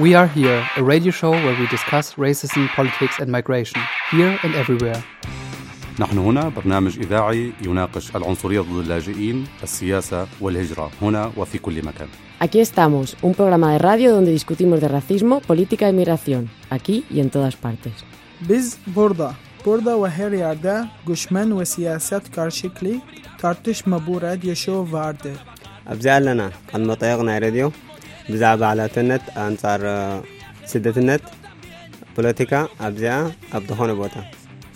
We Are Here, a radio show where we discuss racism, politics and migration, here and everywhere. نحن هنا برنامج إذاعي يناقش العنصرية ضد اللاجئين، السياسة والهجرة هنا وفي كل مكان. Aquí estamos, un programa de radio donde discutimos de racismo, política y migración, aquí y en todas partes. Biz burada, burada ve her yerde göçmen ve siyaset karşılıklı tartışma bu radyo show vardır. أبزال لنا قد ብዛዕባ ዓላትነት ኣንጻር ስደትነት ፖለቲካ ኣብዚኣ ኣብ ዝኾነ ቦታ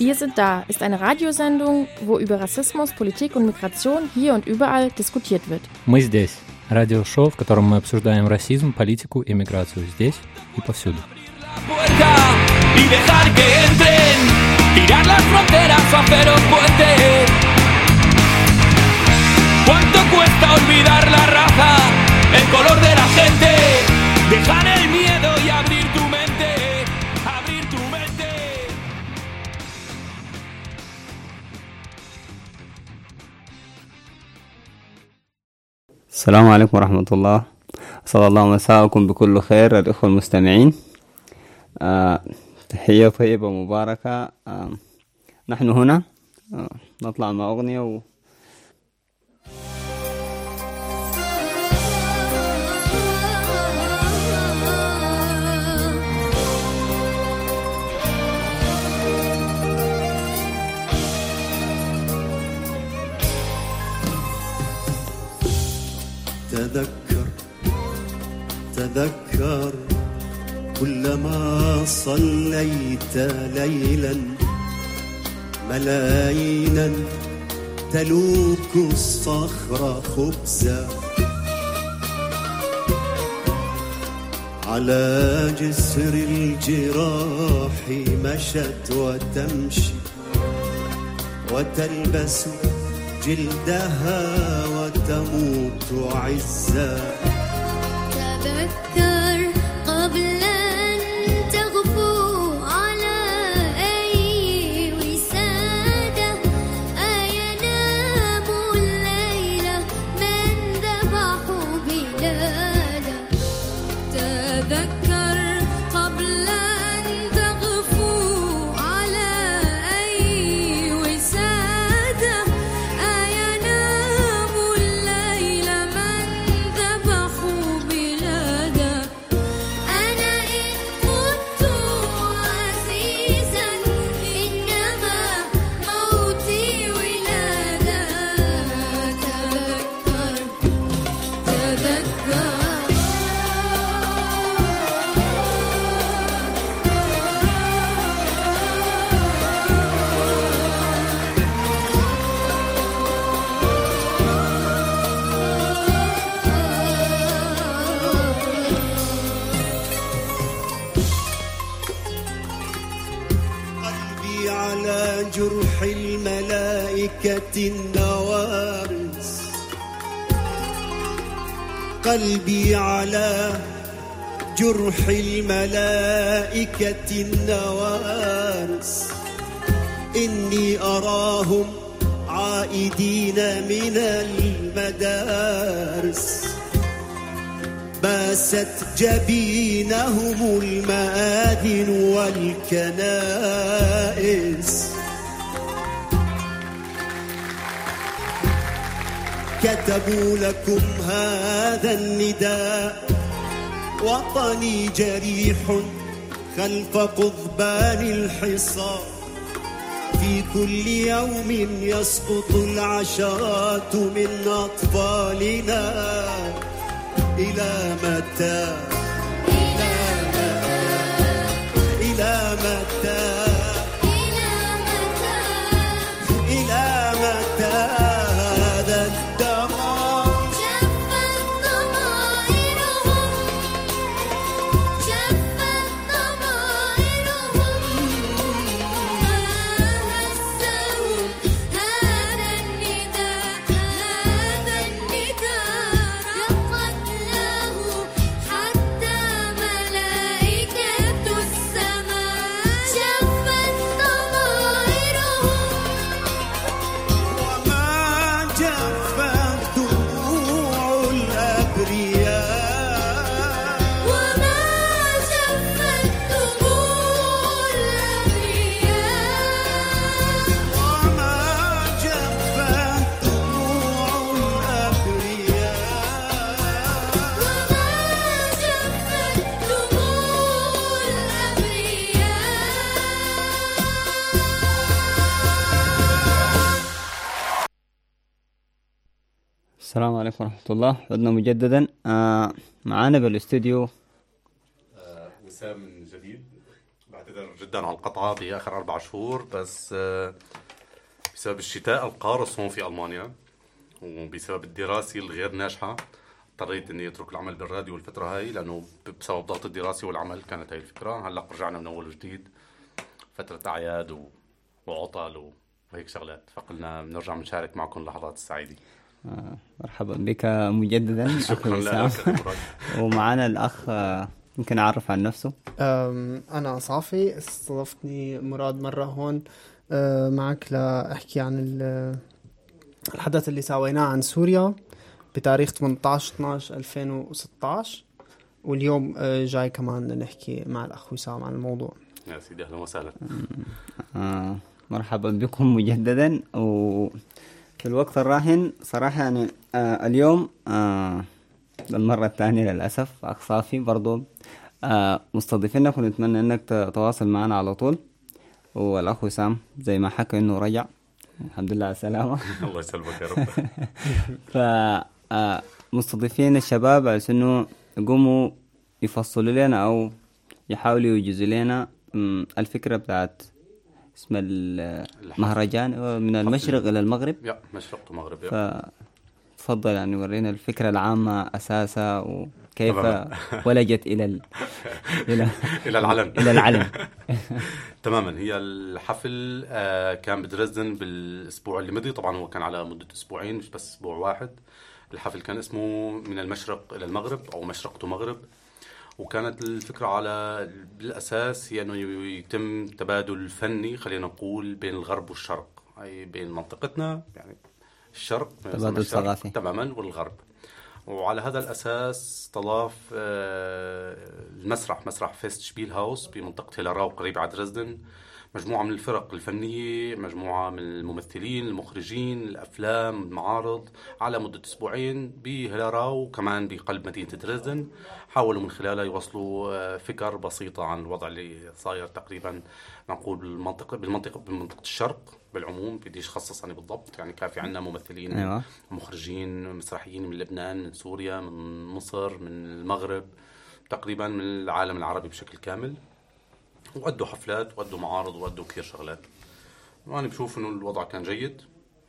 Wir sind da ist eine Radiosendung, wo über Rassismus, Politik und Migration hier und überall diskutiert wird. Мы здесь. Радиошоу, в котором мы обсуждаем расизм, политику и миграцию здесь и повсюду. y dejar que entren, tirar las fronteras o hacer un puente. ¿Cuánto cuesta olvidar la raza, El color de la gente? Dejar el miedo y abrir tu mente, abrir tu mente. السلام عليكم ورحمة الله. أسأل الله مساءكم بكل خير الإخوة المستمعين. آه، تحية طيبة مباركة. آه، نحن هنا. آه، نطلع مع أغنية و... تذكر تذكر كلما صليت ليلا ملايينا تلوك الصخر خبزا. على جسر الجراح مشت وتمشي وتلبس جلدها وتموت عزا قلبي على جرح الملائكة النوارس. إني أراهم عائدين من المدارس. باست جبينهم المآذن والكنائس. كتبوا لكم هذا النداء. وطني جريح خلف قضبان الحصار. في كل يوم يسقط العشرات من أطفالنا. إلى متى؟ إلى متى؟ إلى السلام عليكم ورحمة الله. عدنا مجددا. آه معانا بالاستوديو. وسام من جديد. بعتذر جدا على القطعة بآخر أربع شهور بس آه، بسبب الشتاء القارس هون في ألمانيا وبسبب الدراسة الغير ناجحة اضطريت إني أترك العمل بالراديو الفترة هاي لأنه بسبب ضغط الدراسة والعمل كانت هاي الفكرة هلأ رجعنا من أول وجديد. فترة أعياد و... وعطل. وهيك شغلات. فقلنا بنرجع بنشارك معكم اللحظات السعيدة. آه مرحبا بك مجددا شكراً لك،. ومعانا الأخ آه يمكن أعرف عن نفسه. أنا صافي استضفتني مراد مرة هون. أه، معك لأحكي عن ال- الحدث اللي سويناه عن سوريا بتاريخ 18 12 2016 واليوم جاي كمان نحكي مع الأخ وسام عن الموضوع. يا سيدي أهلا وسهلا. آه مرحبا بكم مجددا. وفي الوقت الراهن صراحة يعني آه اليوم آه للمرة الثانية للأسف أخ صافي برضو آه مستضيفينك ونتمنى إنك تتواصل معنا على طول. والأخ وسام زي ما حكى إنه رجع. الحمد لله على السلامة. الله يسلمك يا رب. ف آه، مستضيفين الشباب على إنه يقوموا يفصلوا لنا أو يحاولوا يوجزوا لنا مم، الفكرة بتاعت اسم المهرجان من المشرق إلى المغرب. يا مشرق ومغرب يا. فتفضل يعني ورينا الفكرة العامة اساسها وكيف. ولجت إلى ال... إلى إلى العلن إلى العلن تماما. هي الحفل آه، كان بدريسدن بالأسبوع اللي مضي. طبعا هو كان على مدة أسبوعين مش بس أسبوع واحد. الحفل كان اسمه من المشرق إلى المغرب أو مشرق مغرب. وكانت الفكرة على بالأساس هي انه يتم تبادل فني خلينا نقول بين الغرب والشرق. أي بين منطقتنا يعني الشرق تبادل ثقافي. تماما والغرب. وعلى هذا الأساس استضاف آه، المسرح مسرح فيست شبيل هاوس بمنطقة هيلاراو قريب على دريسدن مجموعة من الفرق الفنية مجموعة من الممثلين المخرجين الأفلام المعارض على مدة أسبوعين بهيلاراو وكمان بقلب مدينة دريسدن حاولوا من خلالها يوصلوا آه، فكر بسيطة عن الوضع اللي صاير تقريبا نقول بالمنطقة بالمنطقة بمنطقة الشرق بالعموم بديش خصص أنا بالضبط يعني كان في عندنا ممثلين أيوة. مخرجين مسرحيين من لبنان من سوريا من مصر من المغرب تقريبا من العالم العربي بشكل كامل وأدوا حفلات وأدوا معارض وأدوا كثير شغلات. وأنا بشوف إنه الوضع كان جيد.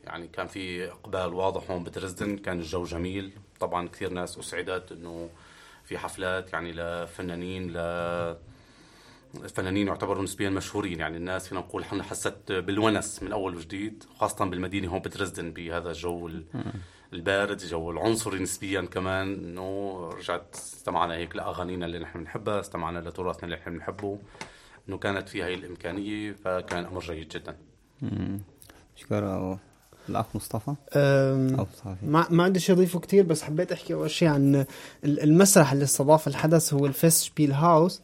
يعني كان في إقبال واضح هون بدريسدن كان الجو جميل. طبعا كثير ناس أسعدت إنه في حفلات يعني لفنانين ل الفنانين يعتبروا نسبيا مشهورين. يعني الناس فينا نقول إحنا حست بالونس من أول وجديد خاصة بالمدينة هون بدريسدن بهذا الجو ال- البارد الجو العنصري نسبيا كمان. إنه رجعت استمعنا هيك لأغانينا اللي نحن بنحبها استمعنا لتراثنا اللي نحن بنحبه. إنه كانت في هاي الإمكانية فكان أمر جيد جدا. شكرا. الأخ مصطفى؟ صافي ما ما عندي شيء أضيفه كثير بس حبيت أحكي أول شيء عن ال- المسرح اللي استضاف الحدث هو الفيست شبيل هاوس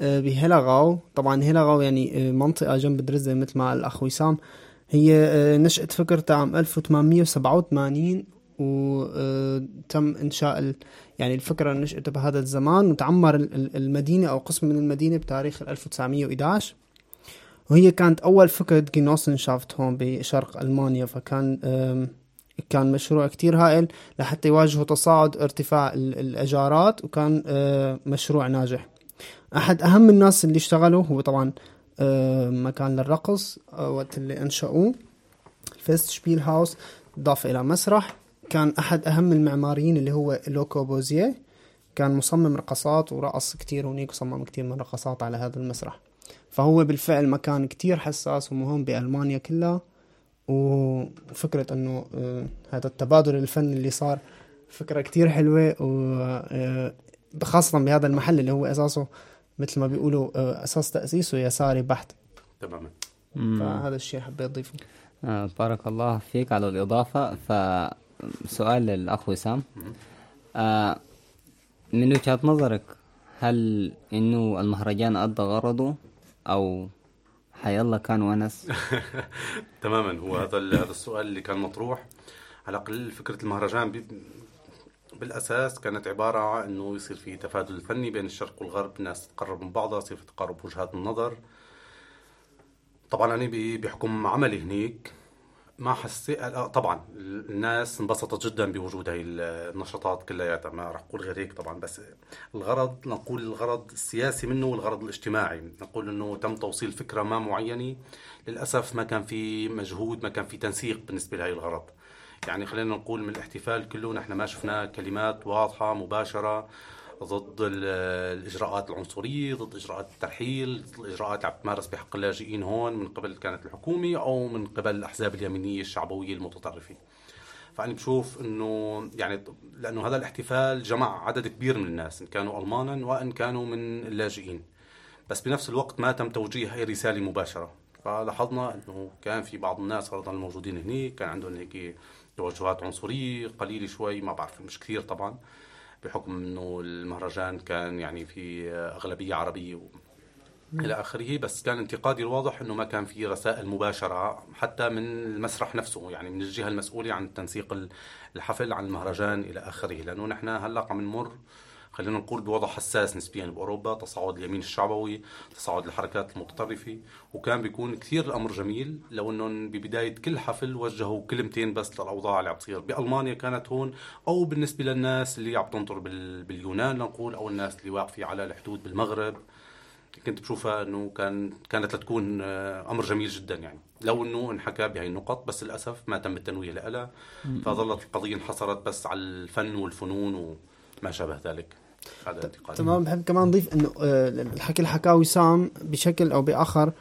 آه، بهيلاغاو طبعا هيلاغاو يعني آه، منطقة جنب درزة مثل ما الأخ وسام. هي آه، نشأت فكرتها عام 1887 وتم إنشاء ال- يعني الفكرة نشأت بهذا الزمان وتعمر ال- ال- المدينة أو قسم من المدينة بتاريخ 1911 وهي كانت أول فكرة جينوسنشافت هون بشرق ألمانيا فكان كان مشروع كتير هائل لحتى يواجهوا تصاعد ارتفاع ال- الإيجارات وكان آه، مشروع ناجح. أحد أهم الناس اللي اشتغلوا هو طبعا آه، مكان للرقص آه، وقت اللي أنشأوه فيست شبيل هاوس ضاف إلى مسرح. كان أحد أهم المعماريين اللي هو لوكو بوزيه كان مصمم رقصات ورقص كتير هنيك وصمم كتير من رقصات على هذا المسرح. فهو بالفعل مكان كتير حساس ومهم بألمانيا كلها. وفكرة إنه آه، هذا التبادل الفني اللي صار فكرة كتير حلوة. وخاصة بهذا المحل اللي هو أساسه مثل ما بيقولوا آه، أساس تأسيسه يساري بحت. تماما. فهذا الشيء حبيت أضيفه. آه بارك الله فيك على الإضافة. فسؤال للأخ وسام. آه من وجهة نظرك هل إنه المهرجان أدى غرضه أو حيالله كان ونس؟ تماما. هو هذا هذا السؤال اللي كان مطروح. على الأقل فكرة المهرجان بالأساس كانت عبارة عن إنه يصير في تفادل فني بين الشرق والغرب. الناس تقرب من بعضها يصير في تقارب وجهات النظر. طبعا أنا بحكم عملي هنيك ما حسيت لا، طبعا الناس انبسطت جدا بوجود هاي النشاطات كلياتها. ما راح أقول غير هيك طبعا بس الغرض نقول الغرض السياسي منه والغرض الاجتماعي. نقول إنه تم توصيل فكرة ما معينة. للأسف ما كان في مجهود ما كان في تنسيق بالنسبة لهي الغرض. يعني خلينا نقول من الاحتفال كله نحن ما شفنا كلمات واضحة مباشرة. ضد ال- الإجراءات العنصرية ضد إجراءات الترحيل ضد الاجراءات اللي عم تمارس بحق اللاجئين هون من قبل كانت الحكومة أو من قبل الأحزاب اليمينية الشعبوية المتطرفه فأنا بشوف إنه يعني لأنه هذا الاحتفال جمع عدد كبير من الناس إن كانوا ألمانا وإن كانوا من اللاجئين. بس بنفس الوقت ما تم توجيه أي رسالة مباشرة. فلاحظنا إنه كان في بعض الناس فرضا الموجودين هناك كان عندهم هيك توجهات عنصرية قليلة شوي ما بعرف مش كثير طبعا. بحكم إنه المهرجان كان يعني في أغلبية عربية. إلى آخره بس كان انتقادي الواضح إنه ما كان في رسائل مباشرة حتى من المسرح نفسه يعني من الجهة المسؤولة عن تنسيق ال- الحفل عن المهرجان إلى آخره لأنه نحن هلأ عم نمر خلينا نقول بوضع حساس نسبيا بأوروبا تصاعد اليمين الشعبوي تصاعد الحركات المتطرفة وكان بيكون كثير الأمر جميل لو إنهم ببداية كل حفل وجهوا كلمتين بس للأوضاع اللي عم تصير. بألمانيا كانت هون أو بالنسبة للناس اللي عم تنطر بال- باليونان نقول أو الناس اللي واقفة على الحدود بالمغرب. كنت بشوفها إنه كان كانت لتكون آه، أمر جميل جدا يعني. لو إنه انحكى بهي النقط بس للأسف ما تم التنوية لها. فظلت القضية انحصرت بس على الفن والفنون وما شابه ذلك. هذا اعتقادي تمام. بحب كمان نضيف إنه آه، الحكي اللي حكاه وسام بشكل أو بآخر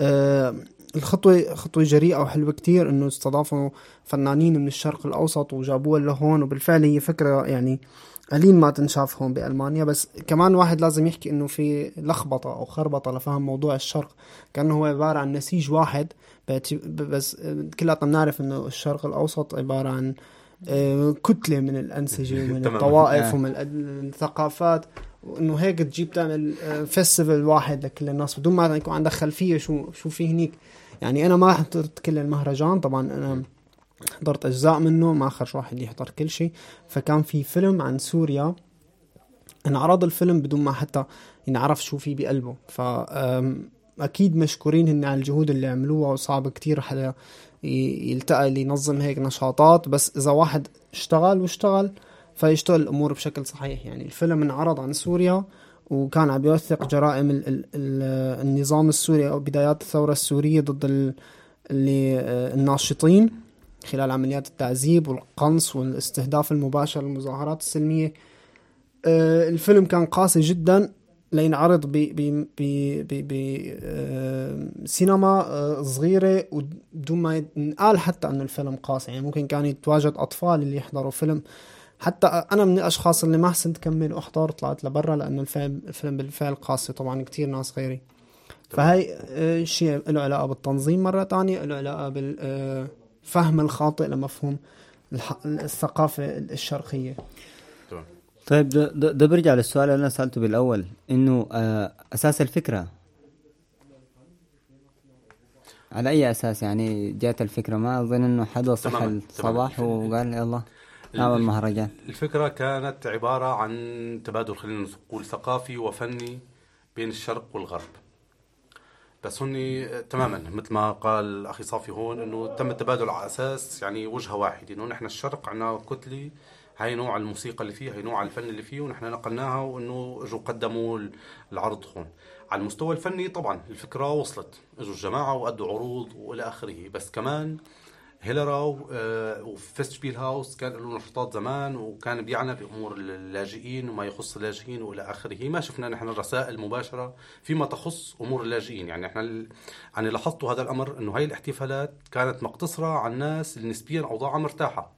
آه، الخطوة خطوة جريئة وحلوة كتير إنه استضافوا فنانين من الشرق الأوسط وجابوها لهون وبالفعل هي فكرة يعني قليل ما تنشاف هون بألمانيا. بس كمان واحد لازم يحكي إنه في لخبطة أو خربطة لفهم موضوع الشرق كأنه هو عبارة عن نسيج واحد بس كلنا بنعرف إنه الشرق الأوسط عبارة عن كتلة من الأنسجة ومن. الطوائف آه. ومن الثقافات. وانه هيك تجيب تعمل آه، فيستيفال واحد لكل الناس. بدون ما يكون عندك خلفية شو شو في هنيك. يعني أنا ما حضرت كل المهرجان. طبعا أنا حضرت أجزاء منه ما اخرش واحد يحضر كل شيء. فكان في فيلم عن سوريا. انعرض الفيلم بدون ما حتى ينعرف شو في بقلبه. ف أكيد مشكورين هن على الجهود اللي عملوها وصعب كتير حدا يلتقى اللي ينظم هيك نشاطات بس إذا واحد اشتغل واشتغل فيشتغل الأمور بشكل صحيح. يعني الفيلم انعرض عن سوريا وكان عم يوثق جرائم ال ال ال النظام السوري أو بدايات الثورة السورية ضد ال اللي آه، الناشطين خلال عمليات التعذيب والقنص والاستهداف المباشر للمظاهرات السلمية. آه، الفيلم كان قاسي جدا. لينعرض ب ب ب ب ب آه، سينما آه، صغيرة وبدون ما ينقال حتى إنه الفيلم قاسي. يعني ممكن كان يتواجد أطفال اللي يحضروا فيلم. حتى أنا من الأشخاص اللي ما حسنت كمل وأحضر طلعت لبرا لأنه الفيلم الفيلم بالفعل قاسي. طبعا كتير ناس غيري. فهي آه، شيء له علاقة بالتنظيم مرة تانية له علاقة بالفهم الخاطئ لمفهوم الثقافة الشرقية. طيب ده, ده, ده برجع للسؤال اللي أنا سألته بالأول إنه آه أساس الفكرة. على أي أساس؟ يعني جات الفكرة؟ ما أظن إنه صحى تماماً، الصباح وقال يلا نعمل مهرجان الفكرة كانت عبارة عن تبادل خلينا نقول ثقافي وفني بين الشرق والغرب. بس هن تماما مثل ما قال أخي صافي هون إنه تم التبادل على أساس يعني وجهة واحدة إنه نحن الشرق عندنا كتلة هاي نوع الموسيقى اللي فيه هاي نوع الفن اللي فيه ونحن نقلناها وإنه اجوا قدموا العرض هون. على المستوى الفني طبعا الفكرة وصلت إجوا الجماعة وأدوا عروض وإلى آخره. بس كمان هيلراو آه، وفيستشبيل هاوس كان له نشاطات زمان وكان بيعنى بأمور اللاجئين وما يخص اللاجئين وإلى آخره. ما شفنا نحن الرسائل مباشرة فيما تخص أمور اللاجئين. يعني إحنا يعني لاحظتوا هذا الأمر إنه هاي الاحتفالات كانت مقتصرة على الناس اللي نسبيا اوضاعها مرتاحة.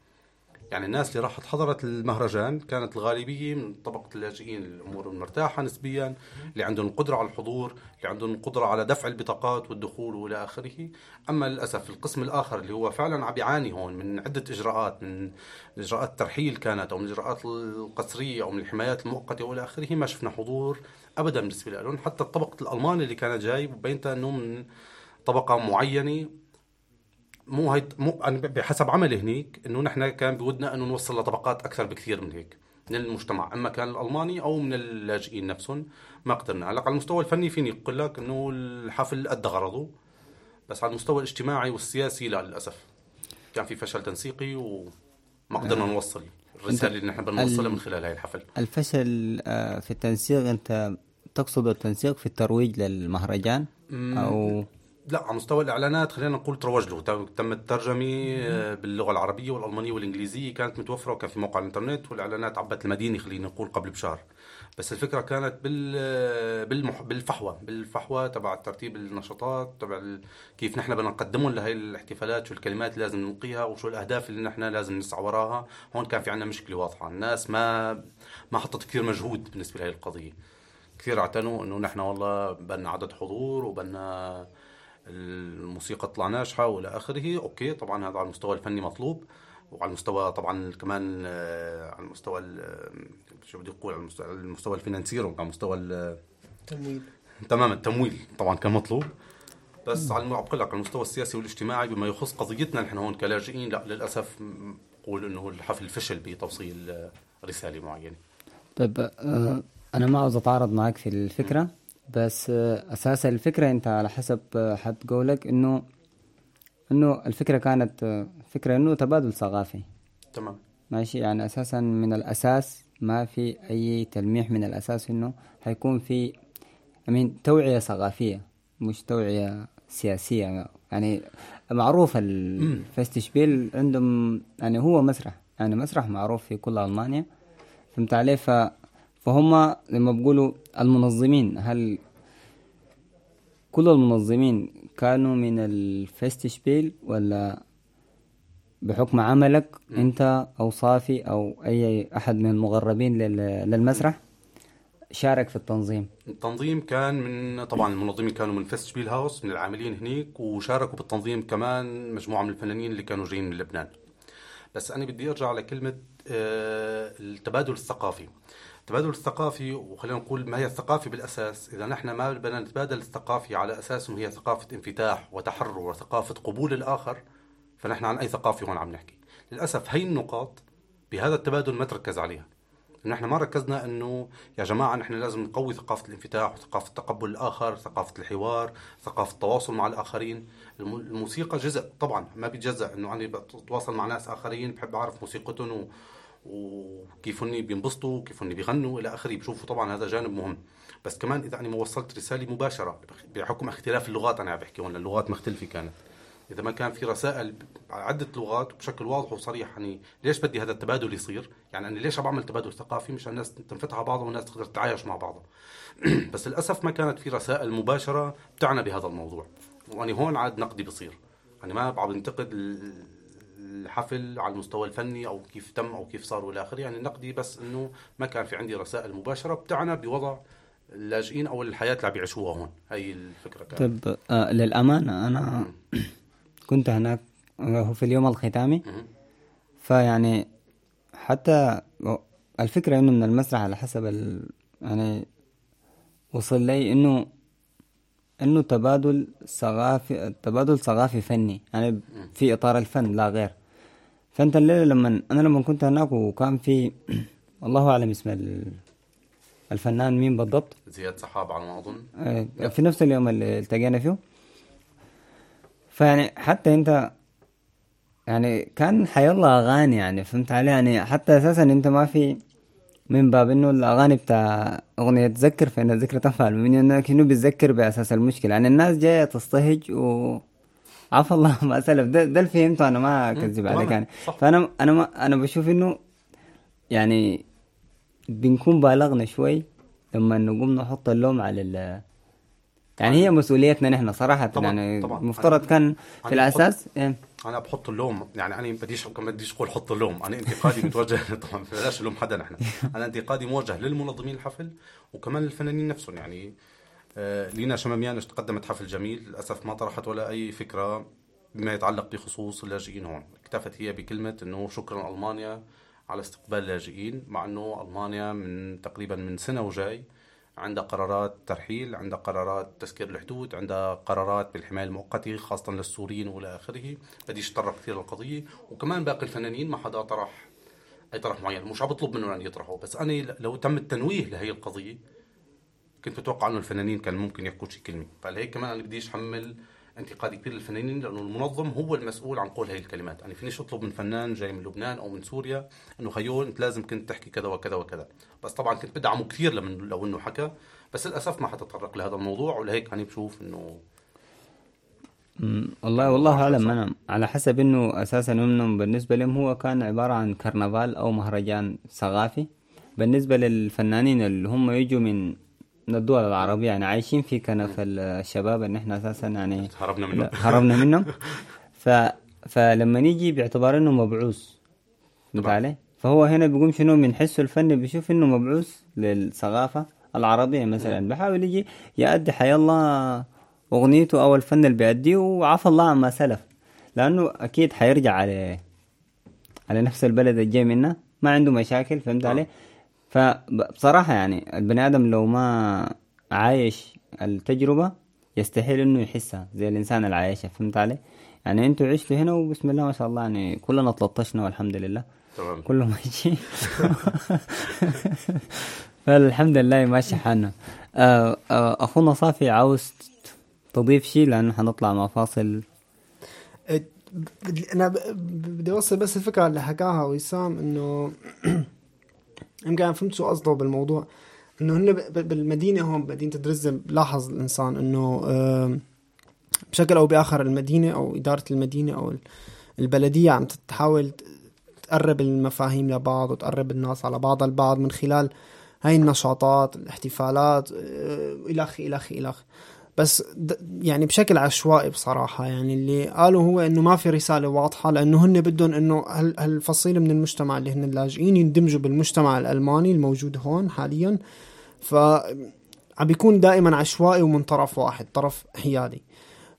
يعني الناس اللي راحت حضرت المهرجان كانت الغالبية من طبقة اللاجئين الأمور المرتاحة نسبيا اللي عندهم القدرة على الحضور اللي عندهم القدرة على دفع البطاقات والدخول وإلى آخره. أما للأسف القسم الآخر اللي هو فعلا عم يعاني هون من عدة إجراءات من إجراءات الترحيل كانت أو من الإجراءات القسرية أو من الحمايات المؤقتة وإلى آخره ما شفنا حضور أبدا بالنسبة لهم. حتى طبقة الألمان اللي كانت جاي بينتها أنه من طبقة معينة مو هي مو أنا بحسب عملي هنيك إنه نحن كان بودنا إنه نوصل لطبقات أكثر بكثير من هيك من المجتمع. أما كان الألماني أو من اللاجئين نفسهم ما قدرنا. على المستوى الفني فيني أقول لك إنه الحفل أدى غرضه بس على المستوى الاجتماعي والسياسي لا للأسف. كان في فشل تنسيقي وما قدرنا نوصل الرسالة اللي نحن بدنا نوصلها من خلال هاي الحفل. الفشل آه، في التنسيق أنت تقصد التنسيق في الترويج للمهرجان؟ أو لا على مستوى الإعلانات خلينا نقول تروج له. تم- الترجمة آه، باللغة العربية والألمانية والإنجليزية كانت متوفرة وكان في موقع الإنترنت والإعلانات عبت المدينة خلينا نقول قبل بشهر. بس الفكرة كانت بال آه، بالمح... بالفحوى بالفحوى تبع ترتيب النشاطات تبع ال... كيف نحن بدنا نقدمهم لهي الاحتفالات شو الكلمات اللي لازم نلقيها وشو الأهداف اللي نحن لازم نسعى وراها. هون كان في عندنا مشكلة واضحة. الناس ما ما حطت كثير مجهود بالنسبة لهي القضية. كثير اعتنوا إنه نحن والله بدنا عدد حضور وبدنا الموسيقى تطلع ناجحه والى آخره أوكي طبعا هذا على المستوى الفني مطلوب وعلى المستوى طبعا كمان آه، على المستوى ال- شو بدي أقول على المستوى, على المستوى ال finanziell على المستوى ال- تمويل. تمام التمويل طبعا كان مطلوب. بس على بقول لك على المستوى السياسي والاجتماعي بما يخص قضيتنا نحن هون كلاجئين لا للأسف بقول إنه الحفل فشل بتوصيل آه، رسالة معينة. طيب آه، أنا ما عاوز أتعارض معك في الفكرة. بس آه، أساس الفكرة أنت على حسب آه، حد قولك إنه إنه الفكرة كانت آه، فكرة إنه تبادل ثقافي. تمام. ماشي؟ يعني أساسا من الأساس ما في أي تلميح من الأساس إنه حيكون في امين توعية ثقافية مش توعية سياسية. يعني معروف الفستشبيل عندهم يعني هو مسرح. يعني مسرح معروف في كل ألمانيا. فهمت علي؟ ف فهم لما بيقولوا المنظمين هل كل المنظمين كانوا من الفستشبيل ولا بحكم عملك انت أو صافي أو اي احد من المغربين لل- للمسرح شارك في التنظيم؟ التنظيم كان من طبعا المنظمين كانوا من فيستشبيل هاوس من العاملين هنيك وشاركوا بالتنظيم كمان مجموعة من الفنانين اللي كانوا جايين من لبنان. بس أنا بدي أرجع لكلمة آه، التبادل الثقافي. التبادل الثقافي وخلينا نقول ما هي الثقافه بالأساس. إذا نحن ما بدنا نتبادل الثقافه على أساس إنه هي ثقافة انفتاح وتحرر وثقافة قبول الآخر فنحن عن أي ثقافه هون عم نحكي. للأسف هي النقاط بهذا التبادل ما تركز عليها. إحنا ما ركزنا إنه يا جماعة نحن لازم نقوي ثقافة الانفتاح وثقافة تقبل الآخر، ثقافة الحوار، ثقافة التواصل مع الآخرين، الم- الموسيقى جزء طبعا ما بيتجزأ إنه أنا بتواصل مع ناس آخرين بحب أعرف موسيقتهم. وكيف هن بينبسطوا وكيف هن بيغنوا إلى آخره. بشوفوا طبعا هذا جانب مهم. بس كمان إذا أنا ما وصلت رسالة مباشرة بحكم اختلاف اللغات أنا عم بحكي هون اللغات مختلفه كانت. إذا ما كان في رسائل على عدة لغات وبشكل واضح وصريح يعني ليش بدي هذا التبادل يصير؟ يعني أنا ليش عم بعمل تبادل ثقافي مشان الناس تنفتح على بعضها والناس تقدر تتعايش مع بعضها بس للأسف ما كانت في رسائل مباشرة بتعنى بهذا الموضوع. وأنا هون عاد نقدي بصير. يعني ما عم بنتقد الحفل على المستوى الفني أو كيف تم أو كيف صار والى آخره. يعني نقدي بس إنه ما كان في عندي رسائل مباشرة بتعنى بوضع اللاجئين أو الحياة اللي عم يعيشوها هون. هي الفكرة كانت. طيب آه للأمانة أنا كنت هناك في اليوم الختامي. فيعني حتى الفكرة إنه من المسرح على حسب ال... يعني وصل لي إنه إنه تبادل ثقافي تبادل ثقافي فني. يعني في إطار الفن لا غير. فأنت الليلة لما أنا لما كنت هناك وكان في الله أعلم اسم ال- الفنان مين بالضبط. زياد سحاب على ما أظن. آه، في نفس اليوم اللي التقينا فيه. فيعني حتى انت يعني كان حيلا أغاني يعني فهمت علي؟ يعني حتى أساسا أنت ما في من باب إنه الأغاني بتاع أغنية تذكر فإن الذكرى تنفع المؤمنين إنه بتذكر بأساس المشكلة. يعني الناس جاية تصطهج و عفى الله ما سلف ده, ده اللي فهمته أنا ما اكذب عليك يعني. فانا أنا ما أنا بشوف إنه يعني بنكون بالغنا شوي لما نقوم نحط اللوم على ال يعني هي مسؤوليتنا نحن صراحة طبعاً، يعني طبعاً. المفترض كان في أنا الأساس إيه، أنا بحط اللوم يعني أنا بديش ما بديش أقول حط اللوم. أنا انتقادي متوجه طبعا بلاش اللوم حدا نحن. أنا انتقادي موجه للمنظمين الحفل وكمان للفنانين نفسهم. يعني لينا شماميان قدمت حفل جميل. للأسف ما طرحت ولا أي فكرة بما يتعلق بخصوص اللاجئين هون. اكتفت هي بكلمة إنه شكرا ألمانيا على استقبال اللاجئين مع إنه ألمانيا من تقريبا من سنة وجاي عندها قرارات ترحيل عندها قرارات تسكير الحدود عندها قرارات بالحماية المؤقتة خاصة للسوريين وإلى آخره. بديش تطرق كثير للقضية وكمان باقي الفنانين ما حدا طرح أي طرح معين. مش عم بطلب منهم أن يطرحوا بس أنا لو تم التنويه لهي القضية كنت متوقع أنه الفنانين كان ممكن يحكوا شي كلمة. فلهيك كمان أنا بديش حمل انتقادي كبير للفنانين لأنه المنظم هو المسؤول عن قول هذه الكلمات. يعني فينيش أطلب من فنان جاي من لبنان أو من سوريا أنه خيول أنت لازم كنت تحكي كذا وكذا وكذا. بس طبعا كنت بدعمه كثير لمن لو إنه حكى بس للأسف ما حتطرق لهذا الموضوع ولهيك يعني بشوف إنه والله والله أعلم أنا على حسب إنه أساسا انهم بالنسبة لهم هو كان عبارة عن كرنفال أو مهرجان ثقافي. بالنسبة للفنانين اللي هم يجوا من من الدول العربية يعني عايشين في كنف الشباب إن إحنا أساسا يعني هربنا منهم. هربنا منهم. ف فلما نيجي باعتبار إنه مبعوث فهمت علي؟ فهو هنا بيقوم شنو؟ من حسه الفني بيشوف إنه مبعوث للثقافة العربية مثلا. بحاول يجي يأدي حي الله أغنيته أو الفن اللي بيأديه وعفى الله عما سلف. لأنه أكيد حيرجع على على نفس البلد اللي جاي منه ما عنده مشاكل فهمت علي؟ فبصراحة يعني البني آدم لو ما عايش التجربة يستحيل إنه يحسها زي الإنسان اللي عايشها فهمت علي؟ يعني أنتوا عشتوا هنا وبسم الله ما شاء الله يعني كلنا تلطشنا والحمد لله تمام. كله ماشي فالحمد لله ماشي حالنا آه، آه، أخونا صافي عاوز تضيف شيء لأنه حنطلع مع فاصل بدي- أنا بدي أوصل بس الفكرة اللي حكاها وسام إنه يمكن أنا فهمت شو قصده بالموضوع. إنه هن بالمدينة هون مدينه درزة بلاحظ الإنسان إنه بشكل أو بآخر المدينة أو إدارة المدينة أو ال- البلدية عم تحاول تقرب المفاهيم لبعض وتقرب الناس على بعض البعض من خلال هاي النشاطات الاحتفالات آه، الخ الخ الخ بس يعني بشكل عشوائي بصراحة يعني اللي قالوا هو إنه ما في رسالة واضحة لأنه هن بدهم إنه هال- هالفصيلة من المجتمع اللي هن اللاجئين يندمجوا بالمجتمع الألماني الموجود هون حاليا. ف عم بيكون دائما عشوائي ومن طرف واحد طرف حيادي.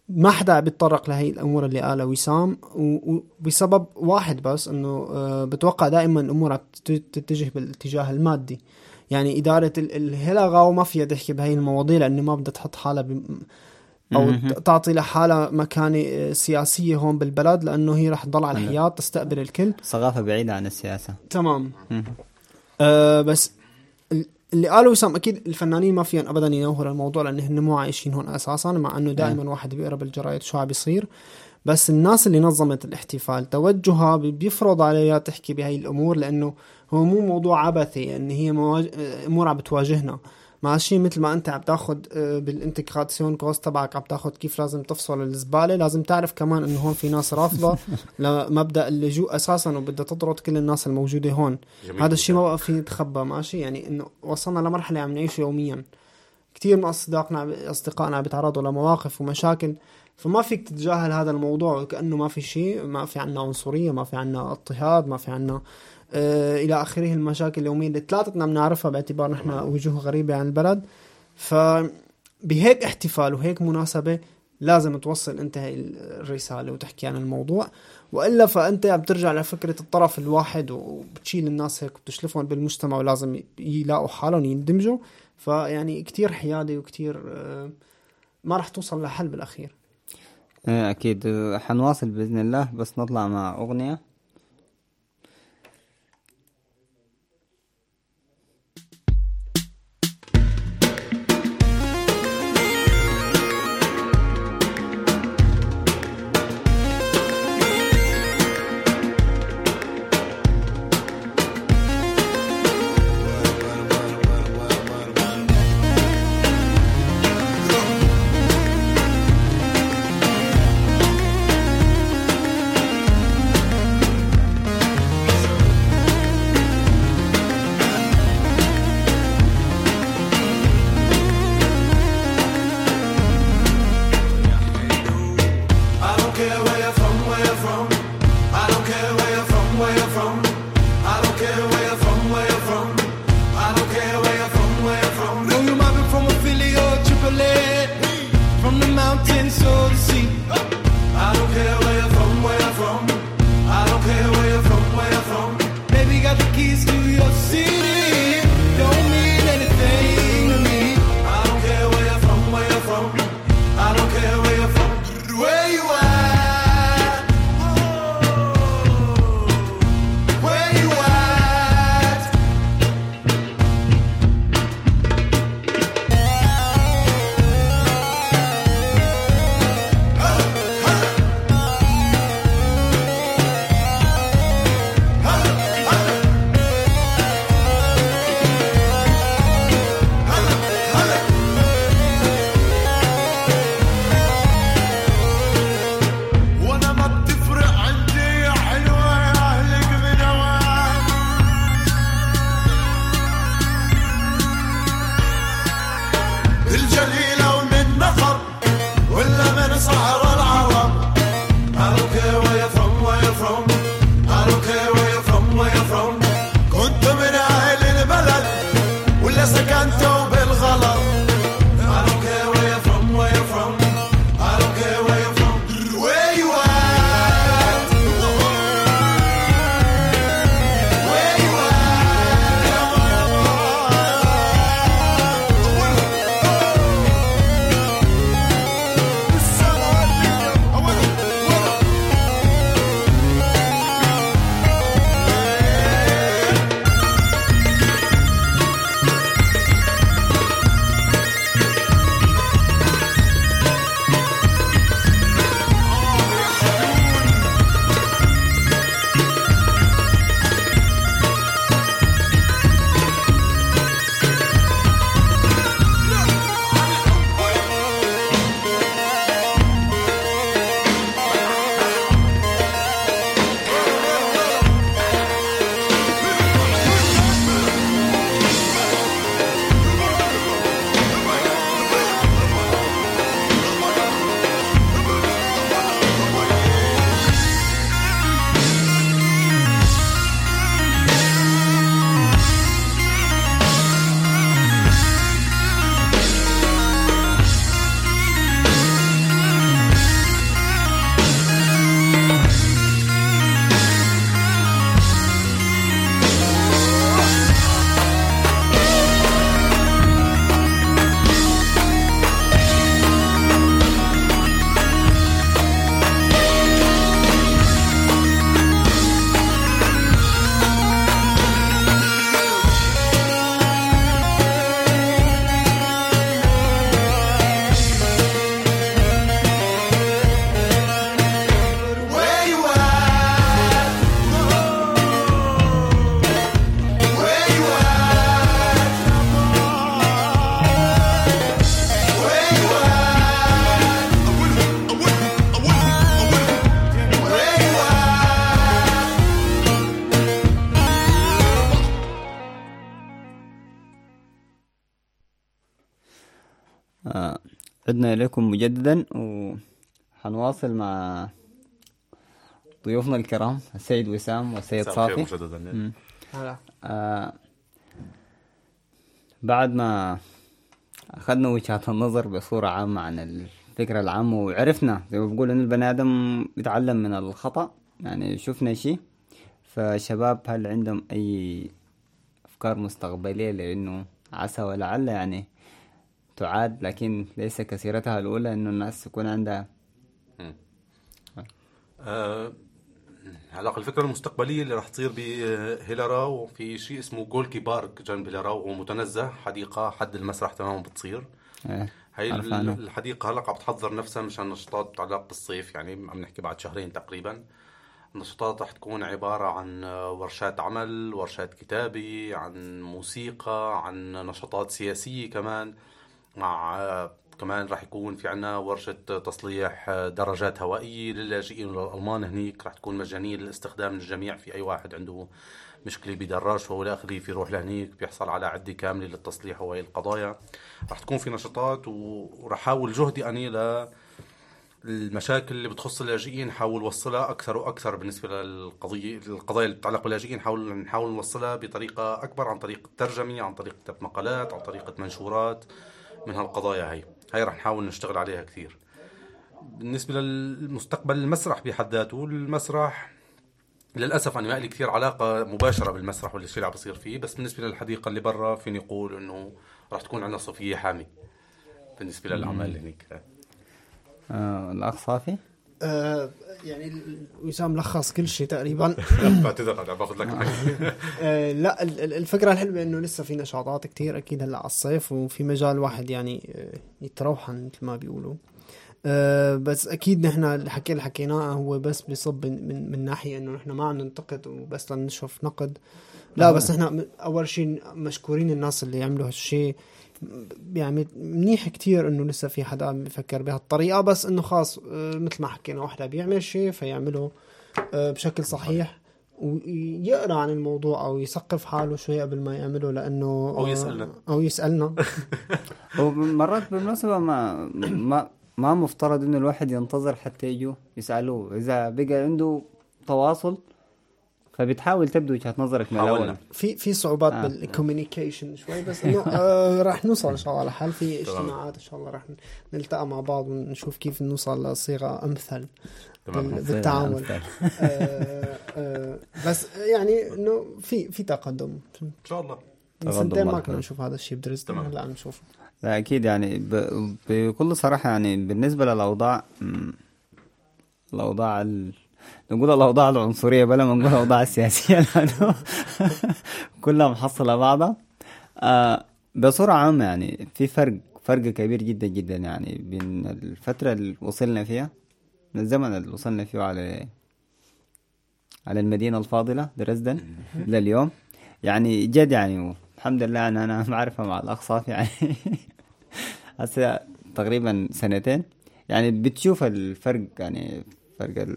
ما حدا بيتطرق لهي الأمور اللي قالها وسام وبسبب واحد بس إنه آه، بتوقع دائما الأمور تتجه بالاتجاه المادي. يعني إدارة ال- الهلغاو ما فيها تحكي بهي المواضيع لأنه ما بدها تحط حالها ب... ت- تعطي لحالها مكانة آه، سياسية هون بالبلد لأنه هي رح تضل على الحياط تستقبل الكل. ثقافة بعيدة عن السياسة. تمام. آه بس ال- اللي قالوا وسام أكيد الفنانين ما فيهم ابدا ينوهوا الموضوع لأن هن مو عايشين هون أساسا مع إنه دائما واحد بيقرا بالجرايد شو عم بيصير. بس الناس اللي نظمت الاحتفال توجهها بي- بيفرض عليها تحكي بهاي الأمور لأنه هو مو موضوع عبثي ان هي مواج... آه، امور عم بتواجهنا ماشي مثل ما انت عم تاخذ بال Integrationskurs تبعك عم تاخذ كيف لازم تفصل الزبالة. لازم تعرف كمان إنه هون في ناس رافضة لمبدأ اللجوء أساسا وبدها تطرد كل الناس الموجودة هون. جميل هذا الشيء ما بقى فيه يتخبى ماشي؟ يعني إنه وصلنا لمرحلة عم نعيشه يوميا. كثير من اصدقائنا أصدقائنا عم بيتعرضوا لمواقف ومشاكل فما فيك تتجاهل هذا الموضوع وكانه ما في شيء ما في عنا عنصرية ما في عنا اضطهاد ما في عنا آه إلى آخره المشاكل اليومية اللي ثلاثتنا بنعرفها باعتبار نحن وجوه غريبة عن البلد. فبهيك احتفال وهيك مناسبة لازم توصل أنت هاي الرسالة وتحكي عن الموضوع. وإلا فأنت عم ترجع لفكرة الطرف الواحد وبتشيل الناس هيك وبتشلفهم بالمجتمع ولازم يلاقوا حالهم يندمجوا. فيعني كتير حيادي وكتير آه، ما رح توصل لحل بالأخير. إيه، أكيد. آه، حنواصل بإذن الله. بس نطلع مع أغنية. عدنا إليكم مجددا وحنواصل مع ضيوفنا الكرام السيد وسام والسيد صافي. هلا. آه بعد ما أخذنا وجهات النظر بصورة عامة عن الفكرة العامة وعرفنا زي ما بقول إن البني آدم بيتعلم من الخطأ يعني شفنا شيء فشباب هل عندهم أي أفكار مستقبلية لأنه عسى ولعل يعني تعاد لكن ليس كثيرتها الأولى إنه الناس يكون عندها. آه، هلا الفكرة المستقبلية اللي راح تصير بهيلارا وفي شيء اسمه جولكي بارك جنب هيلارا وهو متنزه حديقة حد المسرح تماما بتصير. إيه، هي. الحديقة هلأ عم بتحضر نفسها مشان نشاطات بتعلق بالصيف يعني عم نحكي بعد شهرين تقريبا. النشاطات رح تكون عبارة عن ورشات عمل ورشات كتابة عن موسيقى عن نشاطات سياسية كمان. مع كمان رح يكون في عنا ورشة تصليح درجات هوائية للاجئين والألمان هنيك. رح تكون مجانية للاستخدام للجميع. في أي واحد عنده مشكلة بدراج وهو الآخري في يروح لهنيك. بيحصل على عدة كاملة للتصليح وهي القضايا. رح تكون في نشاطات ورح أحاول جهدي أني ل المشاكل اللي بتخص اللاجئين نحاول نوصلها أكثر وأكثر بالنسبة للقضية القضايا اللي بتتعلق باللاجئين. نحاول نحاول نوصلها بطريقة أكبر عن طريق الترجمه عن طريق كتابه مقالات عن طريقة منشورات. من هالقضايا هي. هي رح نحاول نشتغل عليها كثير. بالنسبة للمستقبل المسرح بحد ذاته المسرح للأسف أنا ما لي كثير علاقة مباشرة بالمسرح والشيء اللي عم بصير فيه بس بالنسبة للحديقة اللي برا فيني أقول إنه رح تكون عندنا صفيه حامي بالنسبة للأعمال اللي هنيك. آه الأخ صافي؟ آه يعني وسام لخص كل شيء تقريبا. بعتذر أنا باخذ لك. آه لا ال- ال- الفكرة الحلوة إنه لسه في نشاطات كتير أكيد هلأ على الصيف وفي مجال واحد يعني آه، يتروحن مثل ما بيقولوا. آه بس أكيد نحن الحكي اللي حكيناه هو بس بيصب من, من, ناحية إنه نحن ما عم ننتقد وبس لنشوف نقد. لا بس نحن أول شيء مشكورين الناس اللي عملوا هالشيء. يعني منيح كتير إنه لسه في حدا عم بيفكر بهالطريقة بس إنه خاص آه، مثل ما حكينا واحدة بيعمل شيء فيعمله آه، بشكل صحيح. ويقرأ عن الموضوع أو يثقف حاله شوي قبل ما يعمله لأنه أو يسألنا. أو يسألنا. ومرات بالمناسبة ما ما ما مفترض إنه الواحد ينتظر حتى يجوا يسألوه. إذا بقى عنده تواصل فبتحاول تبدو وجهة نظرك من. الأول في في صعوبات آه. بالكوميونيكيشن شوي بس إنه آه راح نوصل إن شاء الله على حل في. اجتماعات إن شاء الله راح نلتقى مع بعض ونشوف كيف نوصل لصيغة أمثل بالتعامل. آه آه بس يعني إنه في في تقدم إن شاء الله من سنتين ما. كنا نشوف هذا الشيء تمام. هلأ عم نشوفه لا أكيد يعني ب... بكل صراحة يعني بالنسبة للأوضاع الأوضاع ال... نقول الأوضاع العنصرية بلا ما نقول الأوضاع السياسية لأنه كلها محصلة بعضها. آه بصورة عامة يعني في فرق فرق كبير جدا جدا يعني بين الفترة اللي وصلنا فيها من الزمن اللي وصلنا فيه على على المدينة الفاضلة درزدن لليوم. يعني جد يعني الحمد لله أنا أنا معرفة مع الأخ صافي يعني. هسه تقريبا سنتين. يعني بتشوف الفرق يعني فرق.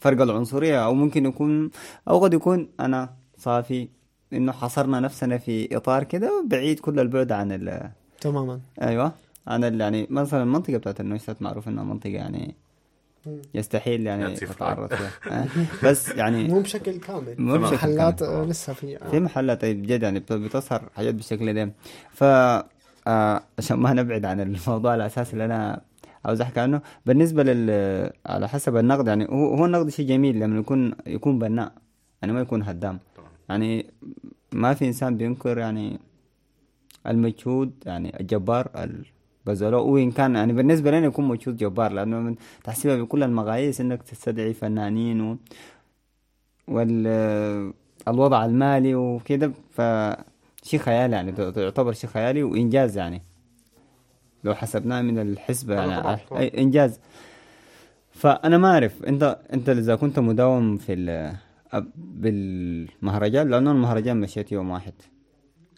فرق العنصرية أو ممكن يكون أو قد يكون أنا صافي إنه حصرنا نفسنا في إطار كده بعيد كل البعد عن ال... تماما. أيوه. أنا اللي يعني مثلا المنطقة بتاعت النويسات معروف إنها منطقة يعني يستحيل يعني تتعرض فيها. آه. بس يعني مو بشكل كامل. مو بشكل محلات كامل. آه، لسه في في محلات طيب جد يعني بت- بتظهر حاجات بالشكل ده. ف آه عشان ما نبعد عن الموضوع الأساسي اللي أنا عاوز احكي عنه. بالنسبة لل على حسب النقد يعني هو هو النقد شيء جميل لما يكون يكون بناء يعني ما يكون هدام. يعني ما في إنسان بينكر يعني المجهود يعني الجبار ال- بذلوه وإن كان يعني بالنسبة لنا يكون مجهود جبار لأنه من تحسبها بكل المقاييس إنك تستدعي فنانين و والوضع المالي وكده فشي خيالي يعني يعتبر شي خيالي وإنجاز يعني. لو حسبناه من الحسبة. يعني إنجاز. فأنا ما أعرف. أنت أنت إذا كنت مداوم في بالمهرجان لأنه المهرجان مشيت يوم واحد.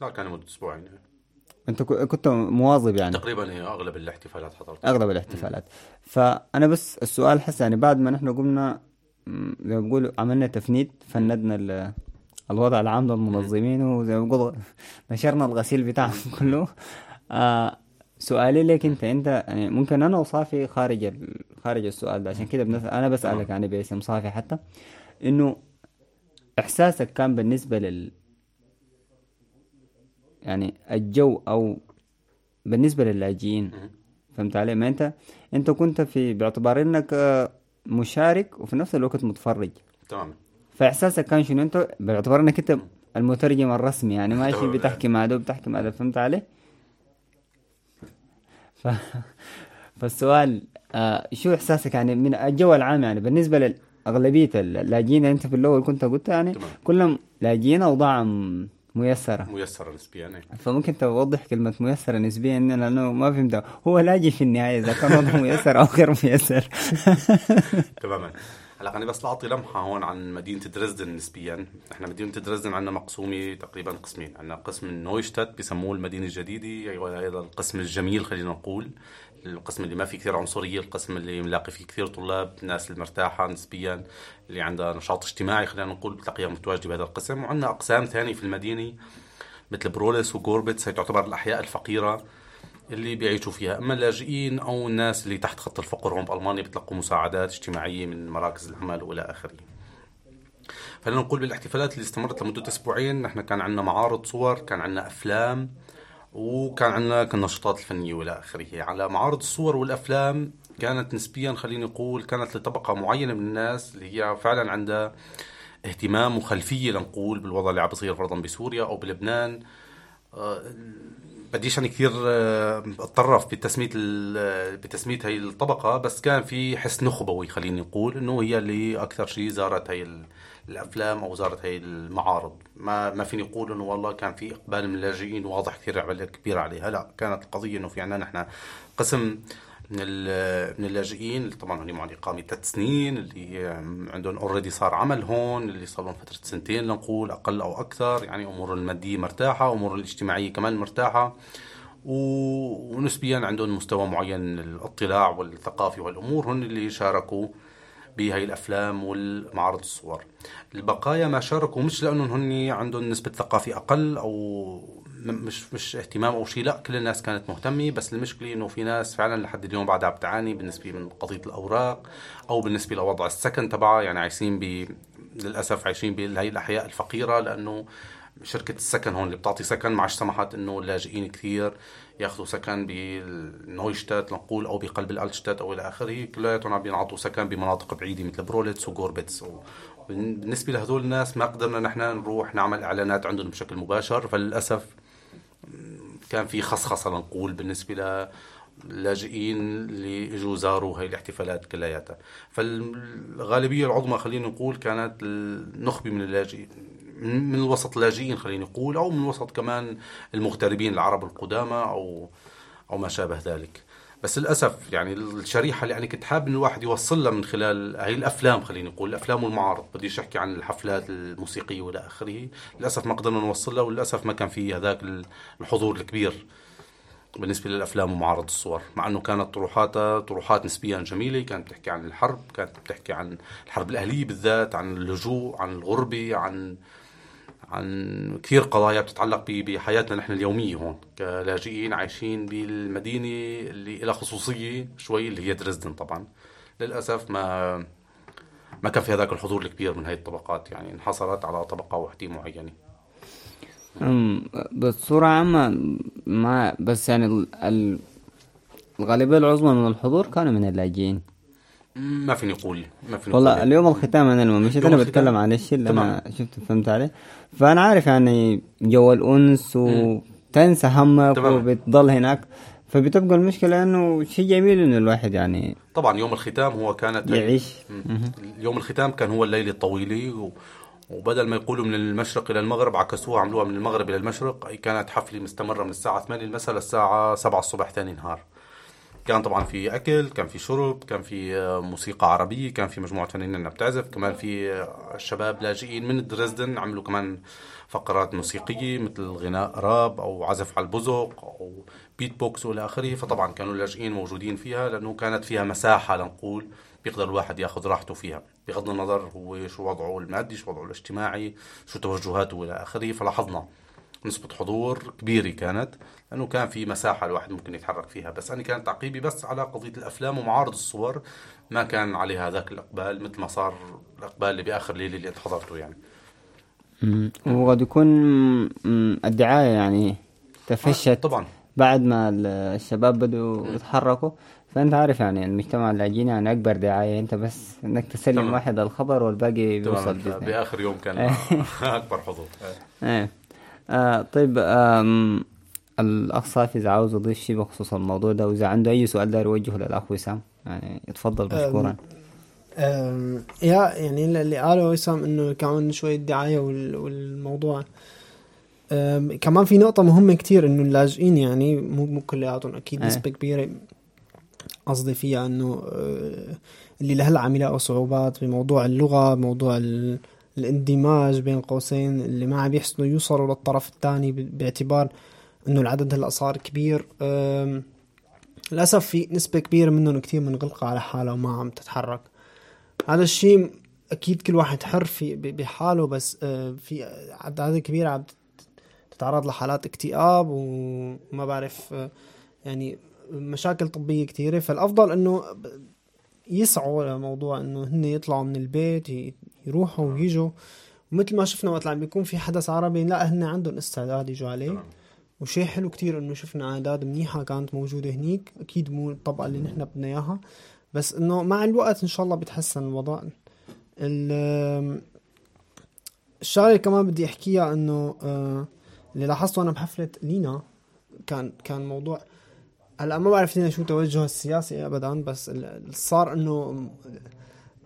لا كان مدة أسبوعين. أنت ك- كنت مواظب يعني. تقريبا هي أغلب الاحتفالات حضرتها. أغلب الاحتفالات. فأنا بس السؤال حس يعني بعد ما نحن قمنا م، زي ما بقولوا عملنا تفنيد فندنا ال- الوضع العام للمنظمين وزي ما بقول نشرنا الغسيل بتاعهم كله. آه سؤالي لك انت انت يعني ممكن أنا وصافي خارج ال... خارج السؤال ده عشان كده بنسأل أنا بسألك يعني باسم صافي حتى. انه احساسك كان بالنسبة لل يعني الجو أو بالنسبة للاجئين فهمت علي؟ ما انت انت كنت في باعتبار انك آه، مشارك وفي نفس الوقت متفرج. تمام. فاحساسك كان شنو انت؟ باعتبار انك انت المترجم الرسمي يعني ماشي. بتحكي مع ده وبتحكي مع ده فهمت علي؟ ف... فالسؤال آه شو إحساسك يعني من الجو العام يعني بالنسبة لأغلبية اللاجئين أنت في الأول كنت قلت يعني كلهم لاجئين اوضاعهم ميسرة. ميسرة نسبيا إيه. فممكن توضح كلمة ميسرة نسبيا لأنه ما فهمت هو لاجئ في النهاية إذا كان وضعه ميسر أو غير ميسر. تماما. هلأ خليني بس أعطي لمحة هون عن مدينة دريسدن نسبيا. إحنا مدينة دريسدن عندنا مقسومة تقريبا قسمين. عندنا قسم نويشتات بسموه المدينة الجديدة أيوة هذا القسم الجميل خلينا نقول. القسم اللي ما فيه كثير عنصرية القسم اللي ملاقي فيه كثير طلاب الناس المرتاحة نسبيا اللي عندها نشاط اجتماعي خلينا نقول بتلاقيها متواجده بهذا القسم. وعندنا أقسام ثانية في المدينة مثل بروليس وجوربتس هي تعتبر الأحياء الفقيرة. اللي بيعيشوا فيها. أما اللاجئين أو الناس اللي تحت خط الفقر هون بألمانيا بتلقوا مساعدات اجتماعية من مراكز العمل وإلى آخره. خلينا نقول بالاحتفالات اللي استمرت لمدة أسبوعين. نحن كان عندنا معارض صور كان عندنا أفلام وكان عندنا النشاطات الفنية وإلى آخره. على معارض الصور والأفلام كانت نسبيا خليني أقول كانت لطبقة معينة من الناس اللي هي فعلا عندها اهتمام وخلفية لنقول بالوضع اللي عم بيصير فرضا بسوريا أو بلبنان. آه، بديش يعني كثير آه، أتطرف بتسمية ال- بتسمية هي الطبقة بس كان في حس نخبوي خليني نقول إنه هي اللي أكثر شيء زارت هي ال- الأفلام أو زارت هي المعارض. ما ما فيني أقول إنه والله كان في إقبال من اللاجئين واضح كثير كبير عليها لا كانت القضية إنه في عندنا نحن قسم من من اللاجئين اللي طبعا هن معهم اقامه ثلاث سنين اللي عندهم اوريدي صار عمل هون اللي صار لهم فترة سنتين لنقول أقل أو أكثر يعني امورهم المادية مرتاحة امورهم الاجتماعية كمان مرتاحة. ونسبيا عندهم مستوى معين من الاطلاع والثقافي والأمور هن اللي شاركوا بهي الأفلام والمعارض الصور. البقايا ما شاركوا مش لأنهم هن عندهم نسبة ثقافة أقل أو مش مش اهتمام أو شيء لا كل الناس كانت مهتمة بس المشكلة إنه في ناس فعلا لحد اليوم بعدها بتعاني بالنسبة من قضية الأوراق أو بالنسبة لوضع السكن تبعها. يعني عايشين ب للأسف عايشين بهي الأحياء الفقيرة لأنه شركة السكن هون اللي بتعطي سكن معش سمحت إنه اللاجئين كثير ياخذوا سكن بال Neustadt نقول أو بقلب ال Altstadt أو إلى آخره. كلياتهم عم بينعطوا سكن بمناطق بعيدة مثل Prohlis و Gorbitz و- بالنسبة لهذول الناس ما قدرنا نحن نروح نعمل إعلانات عندهم بشكل مباشر. فللأسف كان في خصخصة نقول بالنسبة للاجئين اللي اجوا زاروا هاي الاحتفالات كلياتها فالغالبية العظمى خلينا نقول كانت النخبه من اللاجئين من من وسط اللاجئين خلينا نقول أو من وسط كمان المغتربين العرب القدامى أو أو ما شابه ذلك. بس للأسف يعني الشريحة اللي أنا كنت حابب إن الواحد يوصل لها من خلال هي الأفلام خلينا نقول الأفلام والمعارض. بديش احكي عن الحفلات الموسيقية وإلى آخره. للأسف ما قدرنا نوصل لها وللأسف ما كان في هذاك الحضور الكبير بالنسبة للأفلام ومعارض الصور. مع أنه كانت طروحاتها طروحات نسبيا جميلة كانت بتحكي عن الحرب كانت بتحكي عن الحرب الأهلية بالذات عن اللجوء عن الغربة عن عن كثير قضايا بتتعلق بحياتنا نحن اليومية هون كلاجئين عايشين بالمدينة اللي لها خصوصية شوي اللي هي دريسدن طبعا. للأسف ما ما كان في هذاك الحضور الكبير من هاي الطبقات يعني انحصرت على طبقة واحدة معينة. أم، بصورة عامة ما بس يعني ال- ال- الغالبية العظمى من الحضور كانوا من اللاجئين. ما فيني أقول ما فيني والله أقول اليوم الختام أنا لما مشيت أنا. بتكلم عن الشيء اللي تمام. أنا شفته فهمت عليه فأنا عارف يعني جو الأنس وتنسى همك تمام. وبتضل هناك فبتبقى المشكلة إنه شيء جميل إنه الواحد يعني طبعا يوم الختام هو كانت يعيش. يوم الختام كان هو الليلة الطويلة و... وبدل ما يقولوا من المشرق إلى المغرب عكسوها عملوها من المغرب إلى المشرق كانت حفلة مستمرة من الساعة 8 المساء للساعة 7 الصبح ثاني نهار كان طبعا في أكل كان في شرب كان في آه، موسيقى عربية كان في مجموعة فنانين بتعزف كمان في آه، الشباب لاجئين من دريسدن عملوا كمان فقرات موسيقية مثل غناء راب أو عزف على البزق أو بيت بوكس وإلى آخره. فطبعا كانوا اللاجئين موجودين فيها لأنه كانت فيها مساحة لنقول بيقدر الواحد يأخذ راحته فيها. بغض النظر هو شو وضعه المادي شو وضعه الاجتماعي شو توجهاته والى آخره فلاحظنا نسبة حضور كبيرة كانت لأنه كان في مساحة الواحد ممكن يتحرك فيها. بس أنا كان تعقيبي بس على قضية الأفلام ومعارض الصور ما كان عليها ذاك الإقبال مثل ما صار الإقبال اللي بآخر ليلة اللي أنت حضرته يعني. وقد يكون الدعاية يعني تفشت طبعا. بعد ما ال- الشباب بدوا يتحركوا. فأنت عارف يعني المجتمع اللاجئين يعني أكبر دعاية. أنت بس إنك تسلم تمام. واحد الخبر والباقي بيوصل. بآخر يوم كان. أكبر حضور. إيه آه طيب الاخ صافي إذا عاوز يضيف شيء بخصوص الموضوع ده وإذا عنده أي سؤال داير يوجهه للأخ وسام. يعني يتفضل مشكورا. أم، يا يعني اللي قاله وسام إنه كمان شوية دعاية وال- والموضوع. كمان في نقطة مهمة كتير إنه اللاجئين يعني مو مو كلياتهم أكيد إيه. نسبة كبيرة قصدي فيها إنه أه، اللي لهلا عم يلاقوا صعوبات بموضوع اللغة بموضوع الاندماج بين قوسين اللي ما عم يحسنوا يوصلوا للطرف الثاني باعتبار إنه العدد هلا صار كبير. للأسف في نسبة كبيرة منهم كتير منغلقة على حالها وما عم تتحرك. هذا الشيء أكيد كل واحد حر في بحاله بس آه، في عدد كبير عم تتعرض لحالات اكتئاب وما بعرف آه، يعني مشاكل طبية كثيرة. فالأفضل إنه يسعوا لموضوع إنه هن يطلعوا من البيت يروحوا ويجوا. ومثل ما شفنا وقت عم بيكون في حدث عربي لا هن عندهم استعداد يجوا عليه. وشيء حلو كتير إنه شفنا أعداد منيحة كانت موجودة هنيك. أكيد مو الطبقة اللي نحن بدنا إياها. بس إنه مع الوقت إن شاء الله بيتحسن الوضع. ال- الشغلة اللي كمان بدي أحكيها إنه آه، اللي لاحظته أنا بحفلة لينا كان كان موضوع هلأ ما بعرف لينا شو توجهه السياسي ابدا بس صار إنه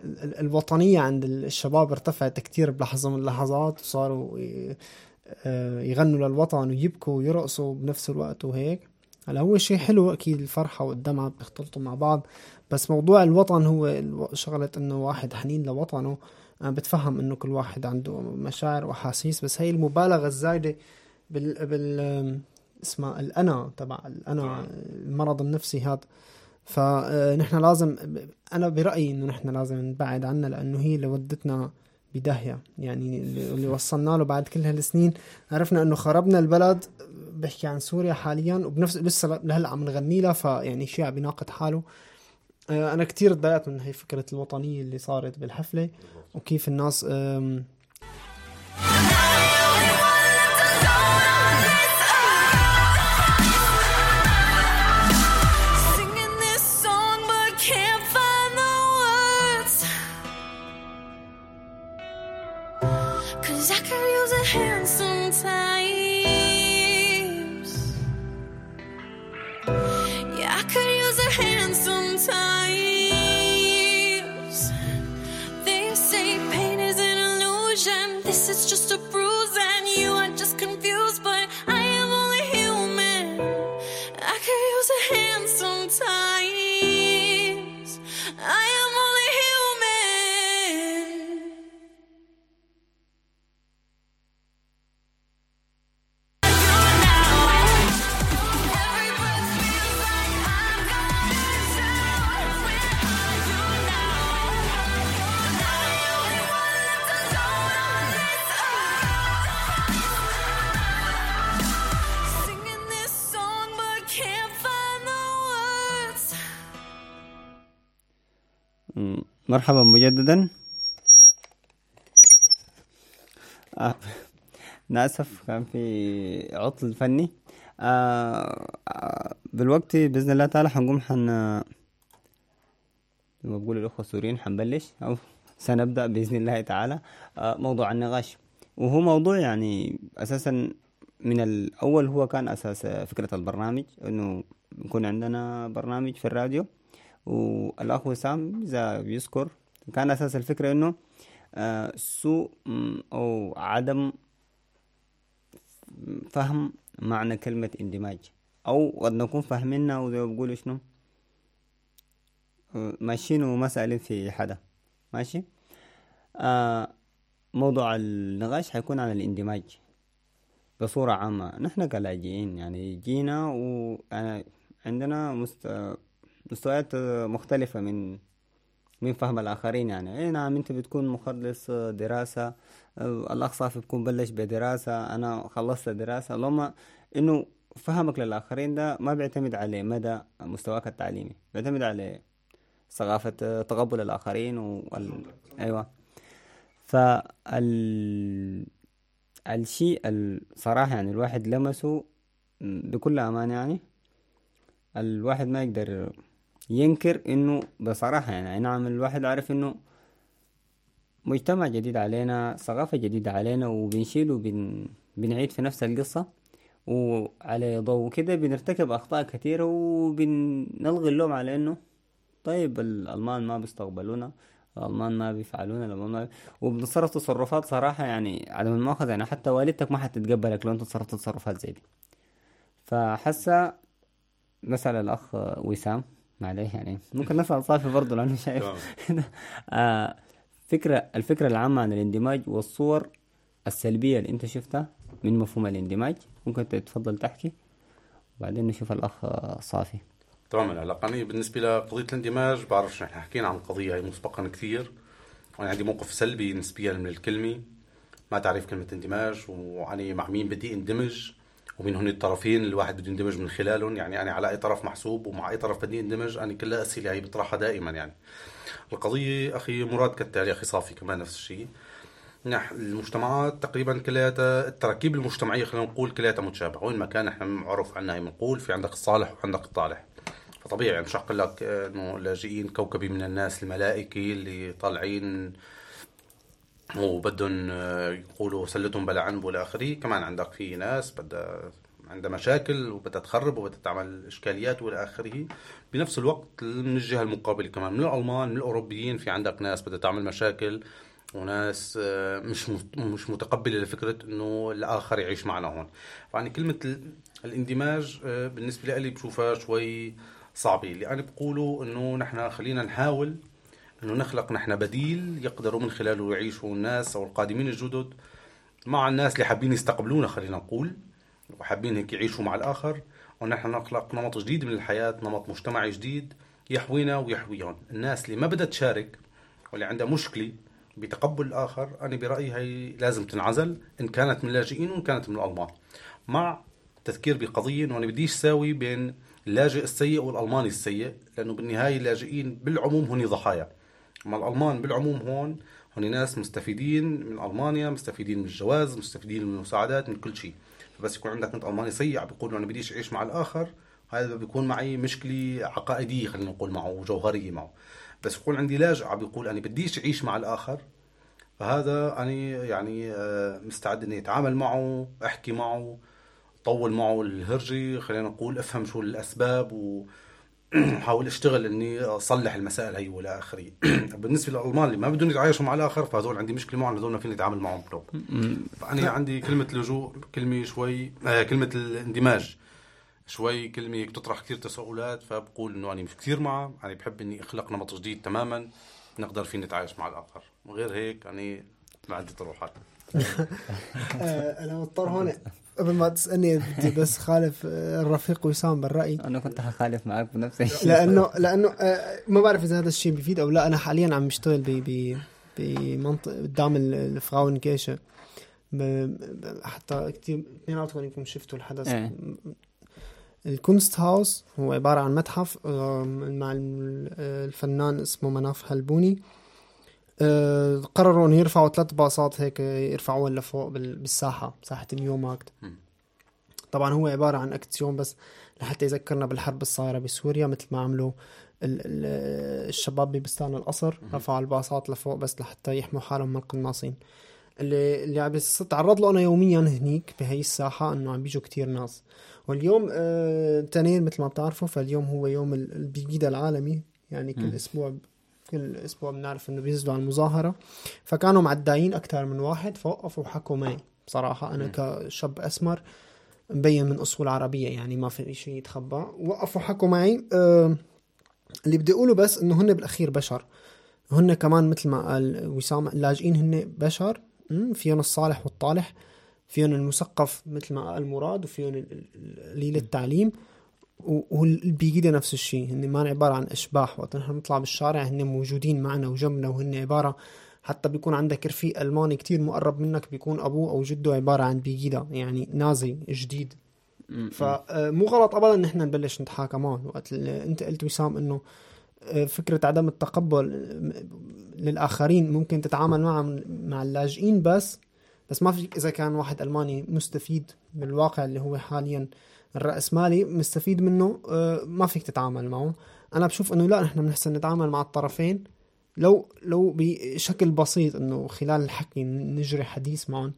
ال- ال- الوطنية عند الشباب ارتفعت كتير بلحظة من اللحظات وصاروا آه، يغنوا للوطن ويبكوا ويرقصوا بنفس الوقت وهيك. هلا هو شيء حلو أكيد الفرحة والدمعة بيختلطوا مع بعض بس موضوع الوطن هو شغلة إنه واحد حنين لوطنه. أنا بتفهم إنه كل واحد عنده مشاعر وأحاسيس بس هي المبالغة الزايدة بال بال اسمها الأنا تبع الأنا المرض النفسي هذا. فنحن لازم أنا برأيي إنه نحن لازم نبعد عنها لأنه هي اللي ودتنا بداهية. يعني اللي وصلنا له بعد كل هالسنين عرفنا إنه خربنا البلد بحكي عن سوريا حاليا وبنفس لسه لهلأ عم نغني لها فيعني شيء عم بيناقض حاله. آه، أنا كتير تضايقت من هي فكرة الوطنية اللي صارت بالحفلة وكيف الناس Cause I could use a hand sometimes. Yeah, I could use a hand sometimes. They say pain is an illusion. This is just a مرحبا مجددا آه. ناسف كان في عطل فني آه. آه. بالوقت بإذن الله تعالى حنقوم حن زي ما بقول الأخوة السوريين حنبلش أو سنبدأ بإذن الله تعالى آه. موضوع النقاش وهو موضوع يعني أساسا من الأول هو كان أساس فكرة البرنامج إنه يكون عندنا برنامج في الراديو والأخ وسام إذا بيذكر كان أساس الفكرة إنه آه، سوء أو عدم فهم معنى كلمة اندماج. أو قد نكون فاهمينها وزي ما بيقولوا شنو؟ ماشيين وما سائلين في حدا. ماشي؟ آه موضوع النقاش حيكون عن الاندماج بصورة عامة. نحن كلاجئين يعني جينا وعندنا مست... مستويات مختلفة من من فهم الآخرين يعني. إيه نعم أنت بتكون مخلص دراسة الأخ صافي بيكون بلش بدراسة أنا خلصت دراسة. اللهم إنه فهمك للآخرين ده ما بيعتمد على مدى مستواك التعليمي بيعتمد على ثقافة تقبل الآخرين وال... أيوة. فال الشيء الصراحة يعني الواحد لمسه بكل أمانة يعني الواحد ما يقدر ينكر إنه بصراحة يعني نعم الواحد عارف إنه مجتمع جديد علينا ثقافة جديدة علينا وبنشيل وبن بنعيد في نفس القصة وعلى ضوء كده بنرتكب أخطاء كثيرة وبنلغي اللوم على إنه طيب الألمان ما بيستقبلونا الألمان ما بيفعلون الألمان ما وبنتصرف تصرفات صراحة يعني على من مؤاخذة يعني حتى والدتك ما حتتقبلك لو أنت تصرفت تصرفات زي دي. فحاسة نسأل الأخ وسام معليه يعني. ممكن نسأل صافي برضه لأنه شايف. آه فكرة الفكرة العامة عن الاندماج والصور السلبية اللي أنت شفتها من مفهوم الاندماج. ممكن تتفضل تحكي وبعدين نشوف الأخ صافي. تمام العلاقة بالنسبة لقضية الاندماج بعرفش نحن حكينا عن القضية هي مسبقا كثير. وأنا عندي موقف سلبي نسبيا من الكلمة. ما تعريف كلمة اندماج وأنا مع مين بدي اندمج. ومين هن الطرفين الواحد بده يندمج من خلالهم. يعني أنا على أي طرف محسوب ومع أي طرف بدي اندمج أنا كلها أسئلة هي بطرحها دائما يعني. القضية أخي مراد كالتالي أخي صافي كمان نفس الشيء. نحن المجتمعات تقريبا كلياتها التراكيب المجتمعية خلينا نقول كلياتها متشابهة. وين ما كان إحنا معروف عنها بنقول في عندك الصالح وعندك الطالح. فطبيعي يعني مش هقول لك إنه لاجئين كوكبي من الناس الملائكة اللي طالعين وبدهم يقولوا سلتهم بلا عنب والى اخره كمان عندك في ناس بدها عندها مشاكل وبدها تخرب وبدها تعمل إشكاليات وإلى آخره. بنفس الوقت من الجهة المقابلة كمان من الألمان من الأوروبيين في عندك ناس بدها تعمل مشاكل وناس آه، مش مش متقبلة لفكرة إنه الآخر يعيش معنا هون. فعني كلمة الاندماج آه، بالنسبة لي بشوفها شوي صعبة. اللي أنا بقوله إنه نحن خلينا نحاول إنه نخلق نحن بديل يقدروا من خلاله يعيشوا الناس أو القادمين الجدد مع الناس اللي حابين يستقبلونا خلينا نقول وحابين هيك يعيشوا مع الآخر. ونحن نخلق نمط جديد من الحياة نمط مجتمعي جديد يحوينا ويحويهم. الناس اللي ما بدها تشارك واللي عندها مشكلة بتقبل الآخر أنا برأيي هي لازم تنعزل إن كانت من اللاجئين وإن كانت من الألمان. مع تذكير بقضية إنه أنا بديش ساوي بين اللاجئ السيء والألماني السيء لأنه بالنهاية اللاجئين بالعموم هن ضحايا. أما الألمان بالعموم هون هن ناس مستفيدين من ألمانيا مستفيدين من الجواز مستفيدين من المساعدات من كل شيء. فبس يكون عندك انت ألماني سيء بيقول أنا بديش أعيش مع الآخر هذا بيكون معي مشكلة عقائدية خلينا نقول معه جوهرية معه. بس يكون عندي لاجئ بيقول أنا بديش أعيش مع الآخر فهذا أنا يعني آه، مستعد إني أتعامل معه أحكي معه طول معه الهرجة خلينا نقول أفهم شو الأسباب و حاول اشتغل إني أصلح المسائل هي والى آخره. بالنسبة للألمان اللي ما بدهم يتعايشوا مع الآخر فهذول عندي مشكلة معهم هذول ما فيني أتعامل معهم بلوب فأنا عندي كلمة لجوء كلمة شوي آه كلمة الاندماج. شوي كلمة هيك تطرح كثير تساؤلات فبقول إنه أنا مش كثير معه أنا بحب إني أخلق نمط جديد تماما نقدر فيه نتعايش مع الآخر. وغير هيك يعني ما عندي طروحات. آه، أنا مضطر هون قبل ما تسألني بدي بس خالف آه، الرفيق وسام بالرأي. أنا كنت حخالف معك بنفس الشيء. لأنه لأنه آه، ما بعرف إذا هذا الشيء بيفيد أو لا. أنا حاليا عم بشتغل ب ب بمنطقه قدام الفراون كيشة. حتى كثير اثنيناتكم يمكن شفتوا الحدث. إيه. الكونست هاوس هو عبارة عن متحف مع الفنان اسمه مناف هلبوني. آه، قرروا إنه يرفعوا ثلاث باصات هيك يرفعوها لفوق بالساحة ساحة اليوم ماكت طبعا هو عبارة عن اكتيون بس لحتى يذكرنا بالحرب الصايرة بسوريا مثل ما عملوا الشباب ببستان القصر. رفعوا الباصات لفوق بس لحتى يحموا حالهم من القناصين. اللي اللي عم تعرض له أنا يوميا هنيك بهي الساحة إنه عم بيجوا كتير ناس. واليوم آه تنين مثل ما بتعرفوا فاليوم هو يوم البيجيدا العالمي يعني كل. أسبوع كل أسبوع بنعرف إنه بينزلوا على المظاهرة. فكانوا معداين أكثر من واحد فوقفوا وحكوا معي. بصراحة أنا. كشاب أسمر مبين من أصول عربية يعني ما في شيء يتخبى. وقفوا حكوا معي. آه اللي بدي أقوله بس إنه هن بالأخير بشر. هن كمان مثل ما قال وسام اللاجئين هن بشر. فيهم الصالح والطالح. فيهم المثقف مثل ما قال مراد وفيهم قليل التعليم. والبيجيدا نفس الشيء هن ما عبارة عن أشباح. وقت نحن نطلع بالشارع هن موجودين معنا وجنبنا وهن عبارة حتى بيكون عندك رفيق ألماني كتير مقرب منك بيكون أبوه أو جده عبارة عن بيجيدا يعني نازي جديد. فمو غلط ابدا ان إحنا نبلش نتحاكى معهم وقت أنت قلت وسام إنه آه، فكرة عدم التقبل آه، للآخرين ممكن تتعامل معهم مع اللاجئين بس بس ما فيك إذا كان واحد ألماني مستفيد بالواقع اللي هو حاليا. الرأسمالي مستفيد منه آه، ما فيك تتعامل معه. أنا بشوف إنه لا نحن بنحسن نتعامل مع الطرفين. لو لو بشكل بسيط إنه خلال الحكي نجري حديث معهم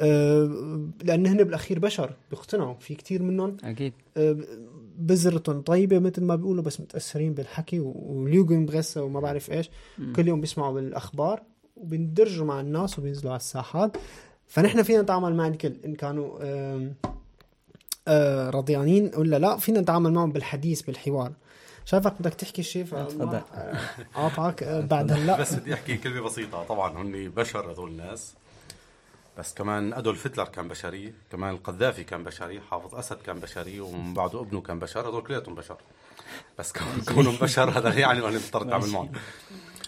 آه، لأن هن بالأخير بشر بيقتنعوا في كتير منهم أكيد. آه، بذرتهم طيبة مثل ما بيقولوا بس متأثرين بالحكي وليوجن بغسه وما بعرف إيش. مم. كل يوم بيسمعوا بالأخبار وبيندرجوا مع الناس وبينزلوا على الساحات. فنحن فينا نتعامل مع الكل إن كانوا رضيانين. ولا لا فينا نتعامل معهم بالحديث بالحوار. شايفك بدك تحكي شيء تفضل. قاطعك آه، بعد هلا. بس بدي أحكي كلمة بسيطة. طبعا هن بشر هذول الناس. بس كمان أدولف هتلر كان بشري كمان القذافي كان بشري حافظ أسد كان بشري ومن بعده ابنه كان بشر. هذول كلياتهم بشر. بس كون- كونهم بشر هذا لا يعني انه نضطر نتعامل معهم.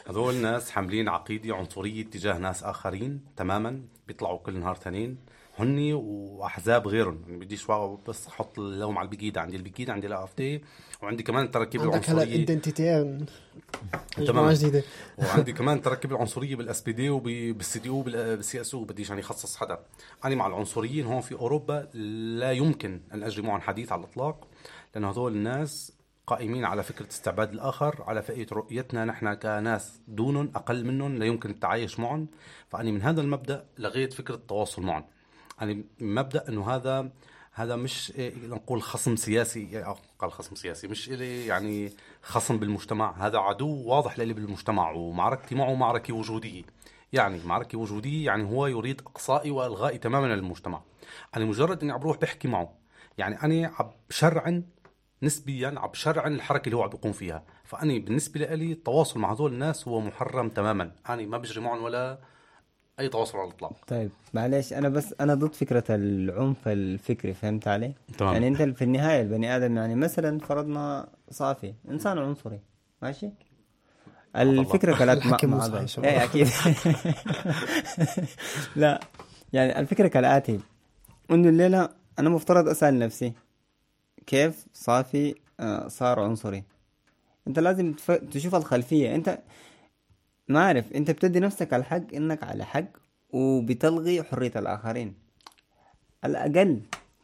هذول ناس حاملين عقيدة عنصرية تجاه ناس آخرين تماما بيطلعوا كل نهار تنين. هني وأحزاب غيرهم. يعني بديش بس أحط اللوم على ال Pegida عندي. ال Pegida عندي ال AfD وعندي كمان التراكيب عندك هلا العنصرية. identity تماما. جماعة جديدة. وعندي كمان تركب العنصرية بال SPD وبال CDU أو بال CSU أو بديش يعني أخصص حدا. أنا مع العنصريين هون في أوروبا لا يمكن أن أجري معهم حديث على الإطلاق لأنه هذول الناس قائمين على فكرة استعباد الآخر على فئة رؤيتنا نحن كناس دونهم أقل منهم لا يمكن التعايش معهم. فاني من هذا المبدأ لغيت فكرة التواصل معهم. يعني مبدأ إنه هذا هذا مش نقول خصم سياسي أو قال خصم سياسي مش إلي يعني خصم بالمجتمع هذا عدو واضح لي بالمجتمع ومعركتي معه معركه وجودية. يعني معركة وجودية يعني هو يريد إقصائي وإلغائي تماما للمجتمع. أنا مجرد إني عم بروح بحكي معه يعني أنا عم بشرعن نسبيا عم بشرعن الحركة اللي هو عم بيقوم فيها. فاني بالنسبة لي التواصل مع هذول الناس هو محرم تماما. أنا ما بجري معهم ولا أي تواصل على الإطلاق طيب معلش أنا بس أنا ضد فكرة العنف الفكري فهمت علي؟ تمام. يعني أنت في النهاية البني آدم يعني مثلا فرضنا صافي إنسان عنصري ماشي؟ الفكرة كالاتي الحكي مو مع-. إيه أكيد لا يعني الفكرة كالآتي إنه الليلة أنا مفترض أسأل نفسي كيف صافي آه، صار عنصري أنت لازم. تشوف الخلفية أنت ما أعرف أنت بتدي نفسك الحق إنك على حق وبتلغي حرية الآخرين. الأقل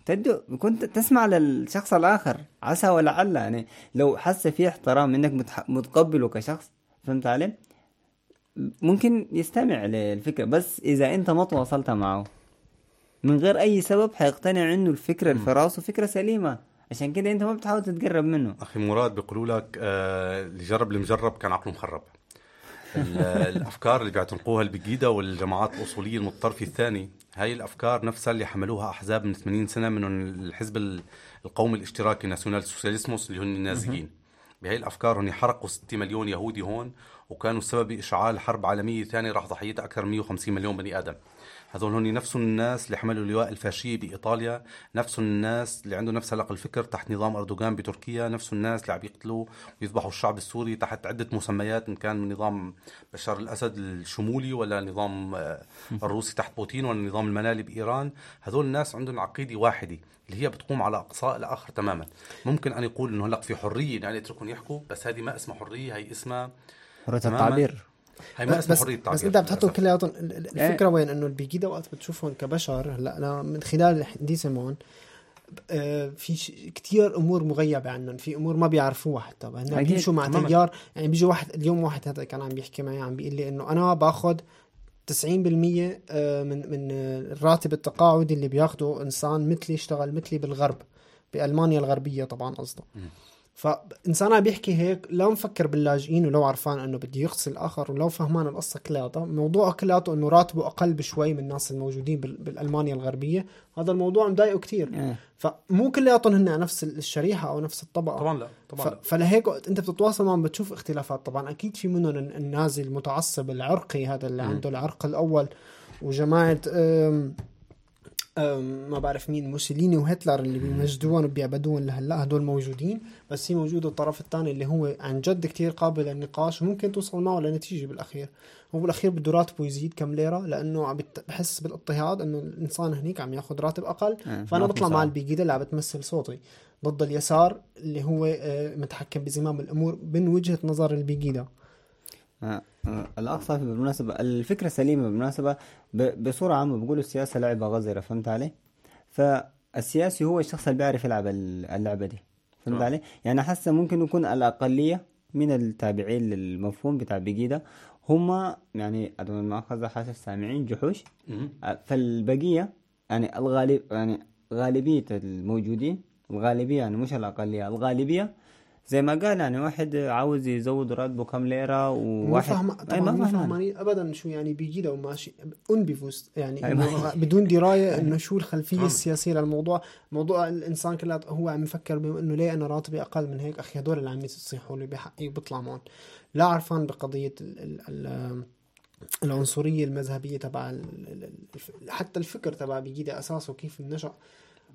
تدو كنت تسمع للشخص الآخر عسى ولعل يعني لو حس فيه احترام إنك متح... متقبله كشخص فهمت علي؟ ممكن يستمع للفكرة بس إذا أنت ما تواصلت معه من غير أي سبب حيقتنع إنه الفكرة اللي في راسه فكرة سليمة. عشان كده أنت ما بتحاول تتقرب منه. أخي مراد بيقولوا لك آه، اللي جرب المجرب كان عقله مخرب. الأفكار اللي بيعتنقوها البقيدة والجماعات الأصولية المتطرفه الثاني. هاي الأفكار نفسها اللي حملوها أحزاب من 80 سنة منهم الحزب ال- القومي الاشتراكي ناسيونال سوسياليسموس اللي هن النازيين بهاي الأفكار هن حرقوا 6 مليون يهودي هون وكانوا السبب باشعال حرب عالمية ثانية راح ضحيتها أكثر من 150 مليون بني آدم. هذول هن نفس الناس اللي حملوا اللواء الفاشيه بإيطاليا نفس الناس اللي عنده نفس هلق الفكر تحت نظام أردوغان بتركيا نفس الناس اللي عم يقتلوا ويذبحوا الشعب السوري تحت عدة مسميات إن كان من نظام بشار الأسد الشمولي ولا نظام آه، الروسي تحت بوتين ولا النظام المنالي بإيران هذول الناس عندهم عقيدة واحدة اللي هي بتقوم على اقصاء الآخر تماما ممكن أن يقول إنه هلأ في حرية يعني اتركهم يحكوا بس هذه ما اسمها حرية هي اسمها حرية. التعبير هي ما اسمها بس حرية تعبير بس انت بتحطوا للأسف. كلياتهم ال- الفكرة وين إنه البيجيدا وقت بتشوفهم كبشر هلأ أنا من خلال الحديث معهم آه، في كتير أمور مغيبة عنهم في أمور ما بيعرفوها حتى هن بيمشوا مع. تيار يعني بيجي واحد اليوم واحد هذا كان عم بيحكي معي عم بيقول لي إنه أنا باخذ 90% آه، من من الراتب التقاعدي اللي بياخده إنسان مثلي اشتغل مثلي بالغرب بألمانيا الغربية طبعا قصده فإنسان عم بيحكي هيك لا مفكر باللاجئين ولو عرفان إنه بده يغسل الآخر ولو فهمان القصة كلياتها. موضوعه كلياته إنه راتبه أقل بشوي من الناس الموجودين بال- بالألمانيا الغربية. هذا الموضوع مضايقه كتير. إيه. فمو كلياتهم هن نفس الشريحة أو نفس الطبقة. طبعا لا طبعا ف... لا. فلهيك أنت بتتواصل معهم بتشوف اختلافات. طبعا أكيد في منهم الن- النازي المتعصب العرقي هذا اللي مم. عنده العرق الأول. وجماعة أم... ما بعرف مين موسوليني وهتلر اللي بيمجدوهم وبيعبدوهم لهلا هدول موجودين بس هي موجود الطرف الثاني اللي هو عن جد كتير قابل للنقاش وممكن توصل معه لنتيجة بالأخير. هو بالأخير بده راتبه يزيد كم ليرة لأنه عم بحس بالاضطهاد إنه الإنسان هنيك عم ياخذ راتب أقل آه، فأنا بطلع مع. البيجيدا اللي عم بتمثل صوتي. ضد اليسار اللي هو آه، متحكم بزمام الأمور من وجهة نظر البيجيدا. آه، آه، الأخ صافي بالمناسبة الفكرة سليمة بالمناسبة ب- بصورة عامة بيقولوا السياسة لعبة غزرة فهمت علي؟ فالسياسي هو الشخص اللي بيعرف يلعب ال- اللعبة دي فهمت. علي؟ يعني حاسة ممكن يكون الأقلية من التابعين للمفهوم بتاع بقيدة هم يعني أدوم المؤاخذة حاسة سامعين جحوش مهم. فالبقية يعني الغالب يعني غالبية الموجودين الغالبية يعني مش الأقلية الغالبية زي ما قال يعني واحد عاوز يزود راتبه كم ليرة مو وواحد فاهم أي طبعا ما. فاهمانين ابدا شو يعني بيجي له ماشي انبيفوس يعني أي إنه ما- بدون دراية إنه شو الخلفية. السياسية للموضوع. موضوع الإنسان كله هو عم يفكر بما إنه ليه أنا راتبي أقل من هيك؟ أخي هدول اللي عم يصيحوا لي بحقي بيطلع معهم. لا عرفان بقضية ال ال ال العنصرية المذهبية تبع ال- ال- ال- حتى الفكر تبع بيجيدا أساسه كيف نشا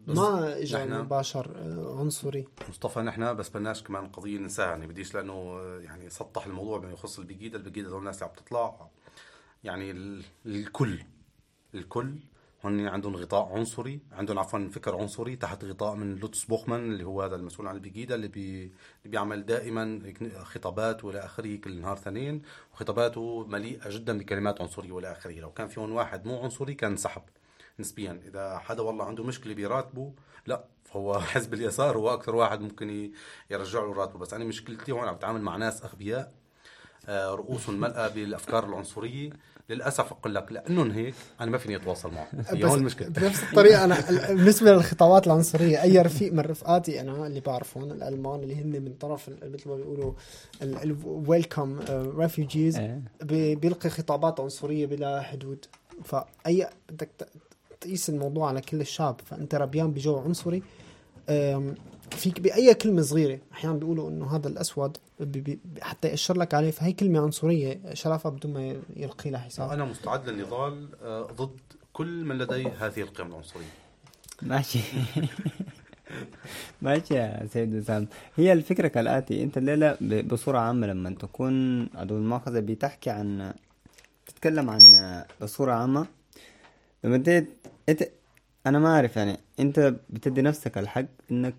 ما اجى مباشر آه، عنصري. مصطفى نحن بس بدناش كمان قضية ننساها يعني بديش لأنه آه، يعني سطح الموضوع بما يخص البقيده البقيده هذول الناس اللي عم تطلع. يعني ال- الكل الكل هن عندهم غطاء عنصري عندهم عفوا فكر عنصري تحت غطاء من لوتس بوخمان اللي هو هذا المسؤول عن البقيدة اللي, بي اللي بيعمل دائما خطابات وإلى آخره كل نهار ثانيين وخطاباته مليئة جدا بكلمات عنصرية وإلى آخره. لو كان في هون واحد مو عنصري كان انسحب نسبيا. إذا حدا والله عنده مشكلة براتبه لا فهو حزب اليسار هو أكثر واحد ممكن يرجع له راتبه. بس أنا مشكلتي هون عم بتعامل مع ناس أغبياء آه، رؤوسهم ملأى بالأفكار العنصرية. للأسف أقول لك لأنهم هيك أنا ما فيني أتواصل معهم. هي هون المشكلة. بنفس الطريقة أنا ال- بالنسبة للخطابات العنصرية أي رفيق من رفقاتي أنا اللي بعرفهم الألمان اللي هن من طرف مثل ما بيقولوا الويلكم ريفوجيز إيه. بيلقي خطابات عنصرية بلا حدود. فأي بدك تقيس الموضوع على كل الشعب. فأنت ربيان بجو عنصري فيك بأي كلمة صغيرة. أحيانا بيقولوا إنه هذا الأسود بي- بي- حتى يأشر لك عليه فهي كلمة عنصرية. شرفها بدون ما يلقي لها حساب. أنا مستعد للنضال آه، ضد كل من لديه هذه القيم العنصرية. ماشي. ماشي يا سيد وسام. هي الفكرة كالآتي. أنت الليلة ب- بصورة عامة لما تكون عدو المؤاخذة بتحكي عن تتكلم عن بصورة عامة. لما انت انت أنا ما اعرف يعني انت بتدي نفسك الحق انك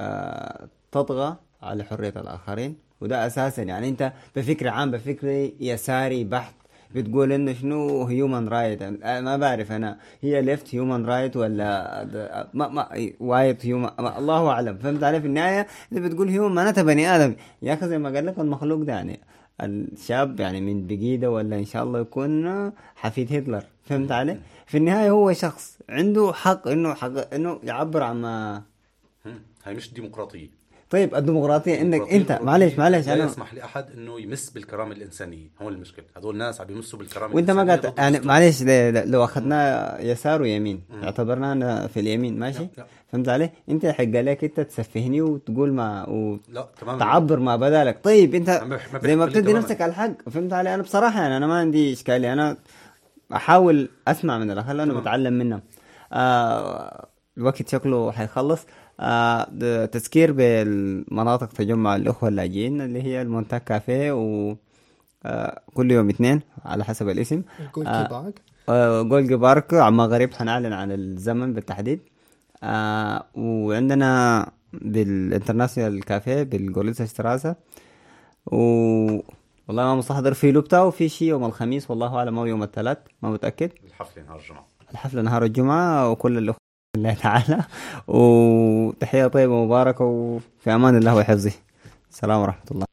آه تطغى على حرية الآخرين وده أساسا. يعني انت بفكر عام بفكر يساري بحت بتقول إنه شنو؟ human right ما بعرف أنا هي left human right ولا ما ما white human الله أعلم. فهمت علي؟ في النهاية انت بتقول human معناتها بني آدم. يا أخي زي ما قال لك المخلوق ده يعني الشاب يعني من بقيده ولا إن شاء الله يكون حفيد هتلر فهمت علي؟ في النهاية هو شخص عنده حق إنه حق إنه يعبر عن ما هاي مش ديمقراطية طيب الديمقراطية انك انت معلش معلش لا أنا يسمح لاحد إنه يمس بالكرامة الإنسانية هون المشكلة هذول الناس عم يمسوا بالكرامة وأنت ما قاعد يعني. معلش لو اخذناه يسار ويمين اعتبرناه في اليمين ماشي لا. فهمت علي؟ أنت حق عليك أنت تسفهني وتقول ما لا تمام وتعبر ما بدالك طيب أنت زي ما بتدي. نفسك الحق فهمت علي؟ أنا بصراحة يعني أنا ما عندي إشكالية أنا أحاول أسمع من الآخر لأنه. بتعلم منهم آه الوقت شكله حيخلص تذكير بالمناطق تجمع الأخوة اللاجئين اللي هي المونتاك كافيه و آه كل يوم اثنين على حسب الاسم. الجول آه، آه، جولجي بارك عما غريب حنعلن عن الزمن بالتحديد. آه وعندنا بالانترناسيونال كافيه بالجوليسا اشتراسة و والله ما مستحضر في لوبتا وفي شيء يوم الخميس والله أعلم أو يوم الثلاث ما متأكد. الحفله نهار الجمعة. الحفله نهار الجمعة وكل الأخوة الله تعالى. وتحيه طيبة مباركه وفي أمان الله وحفظه السلام ورحمة الله.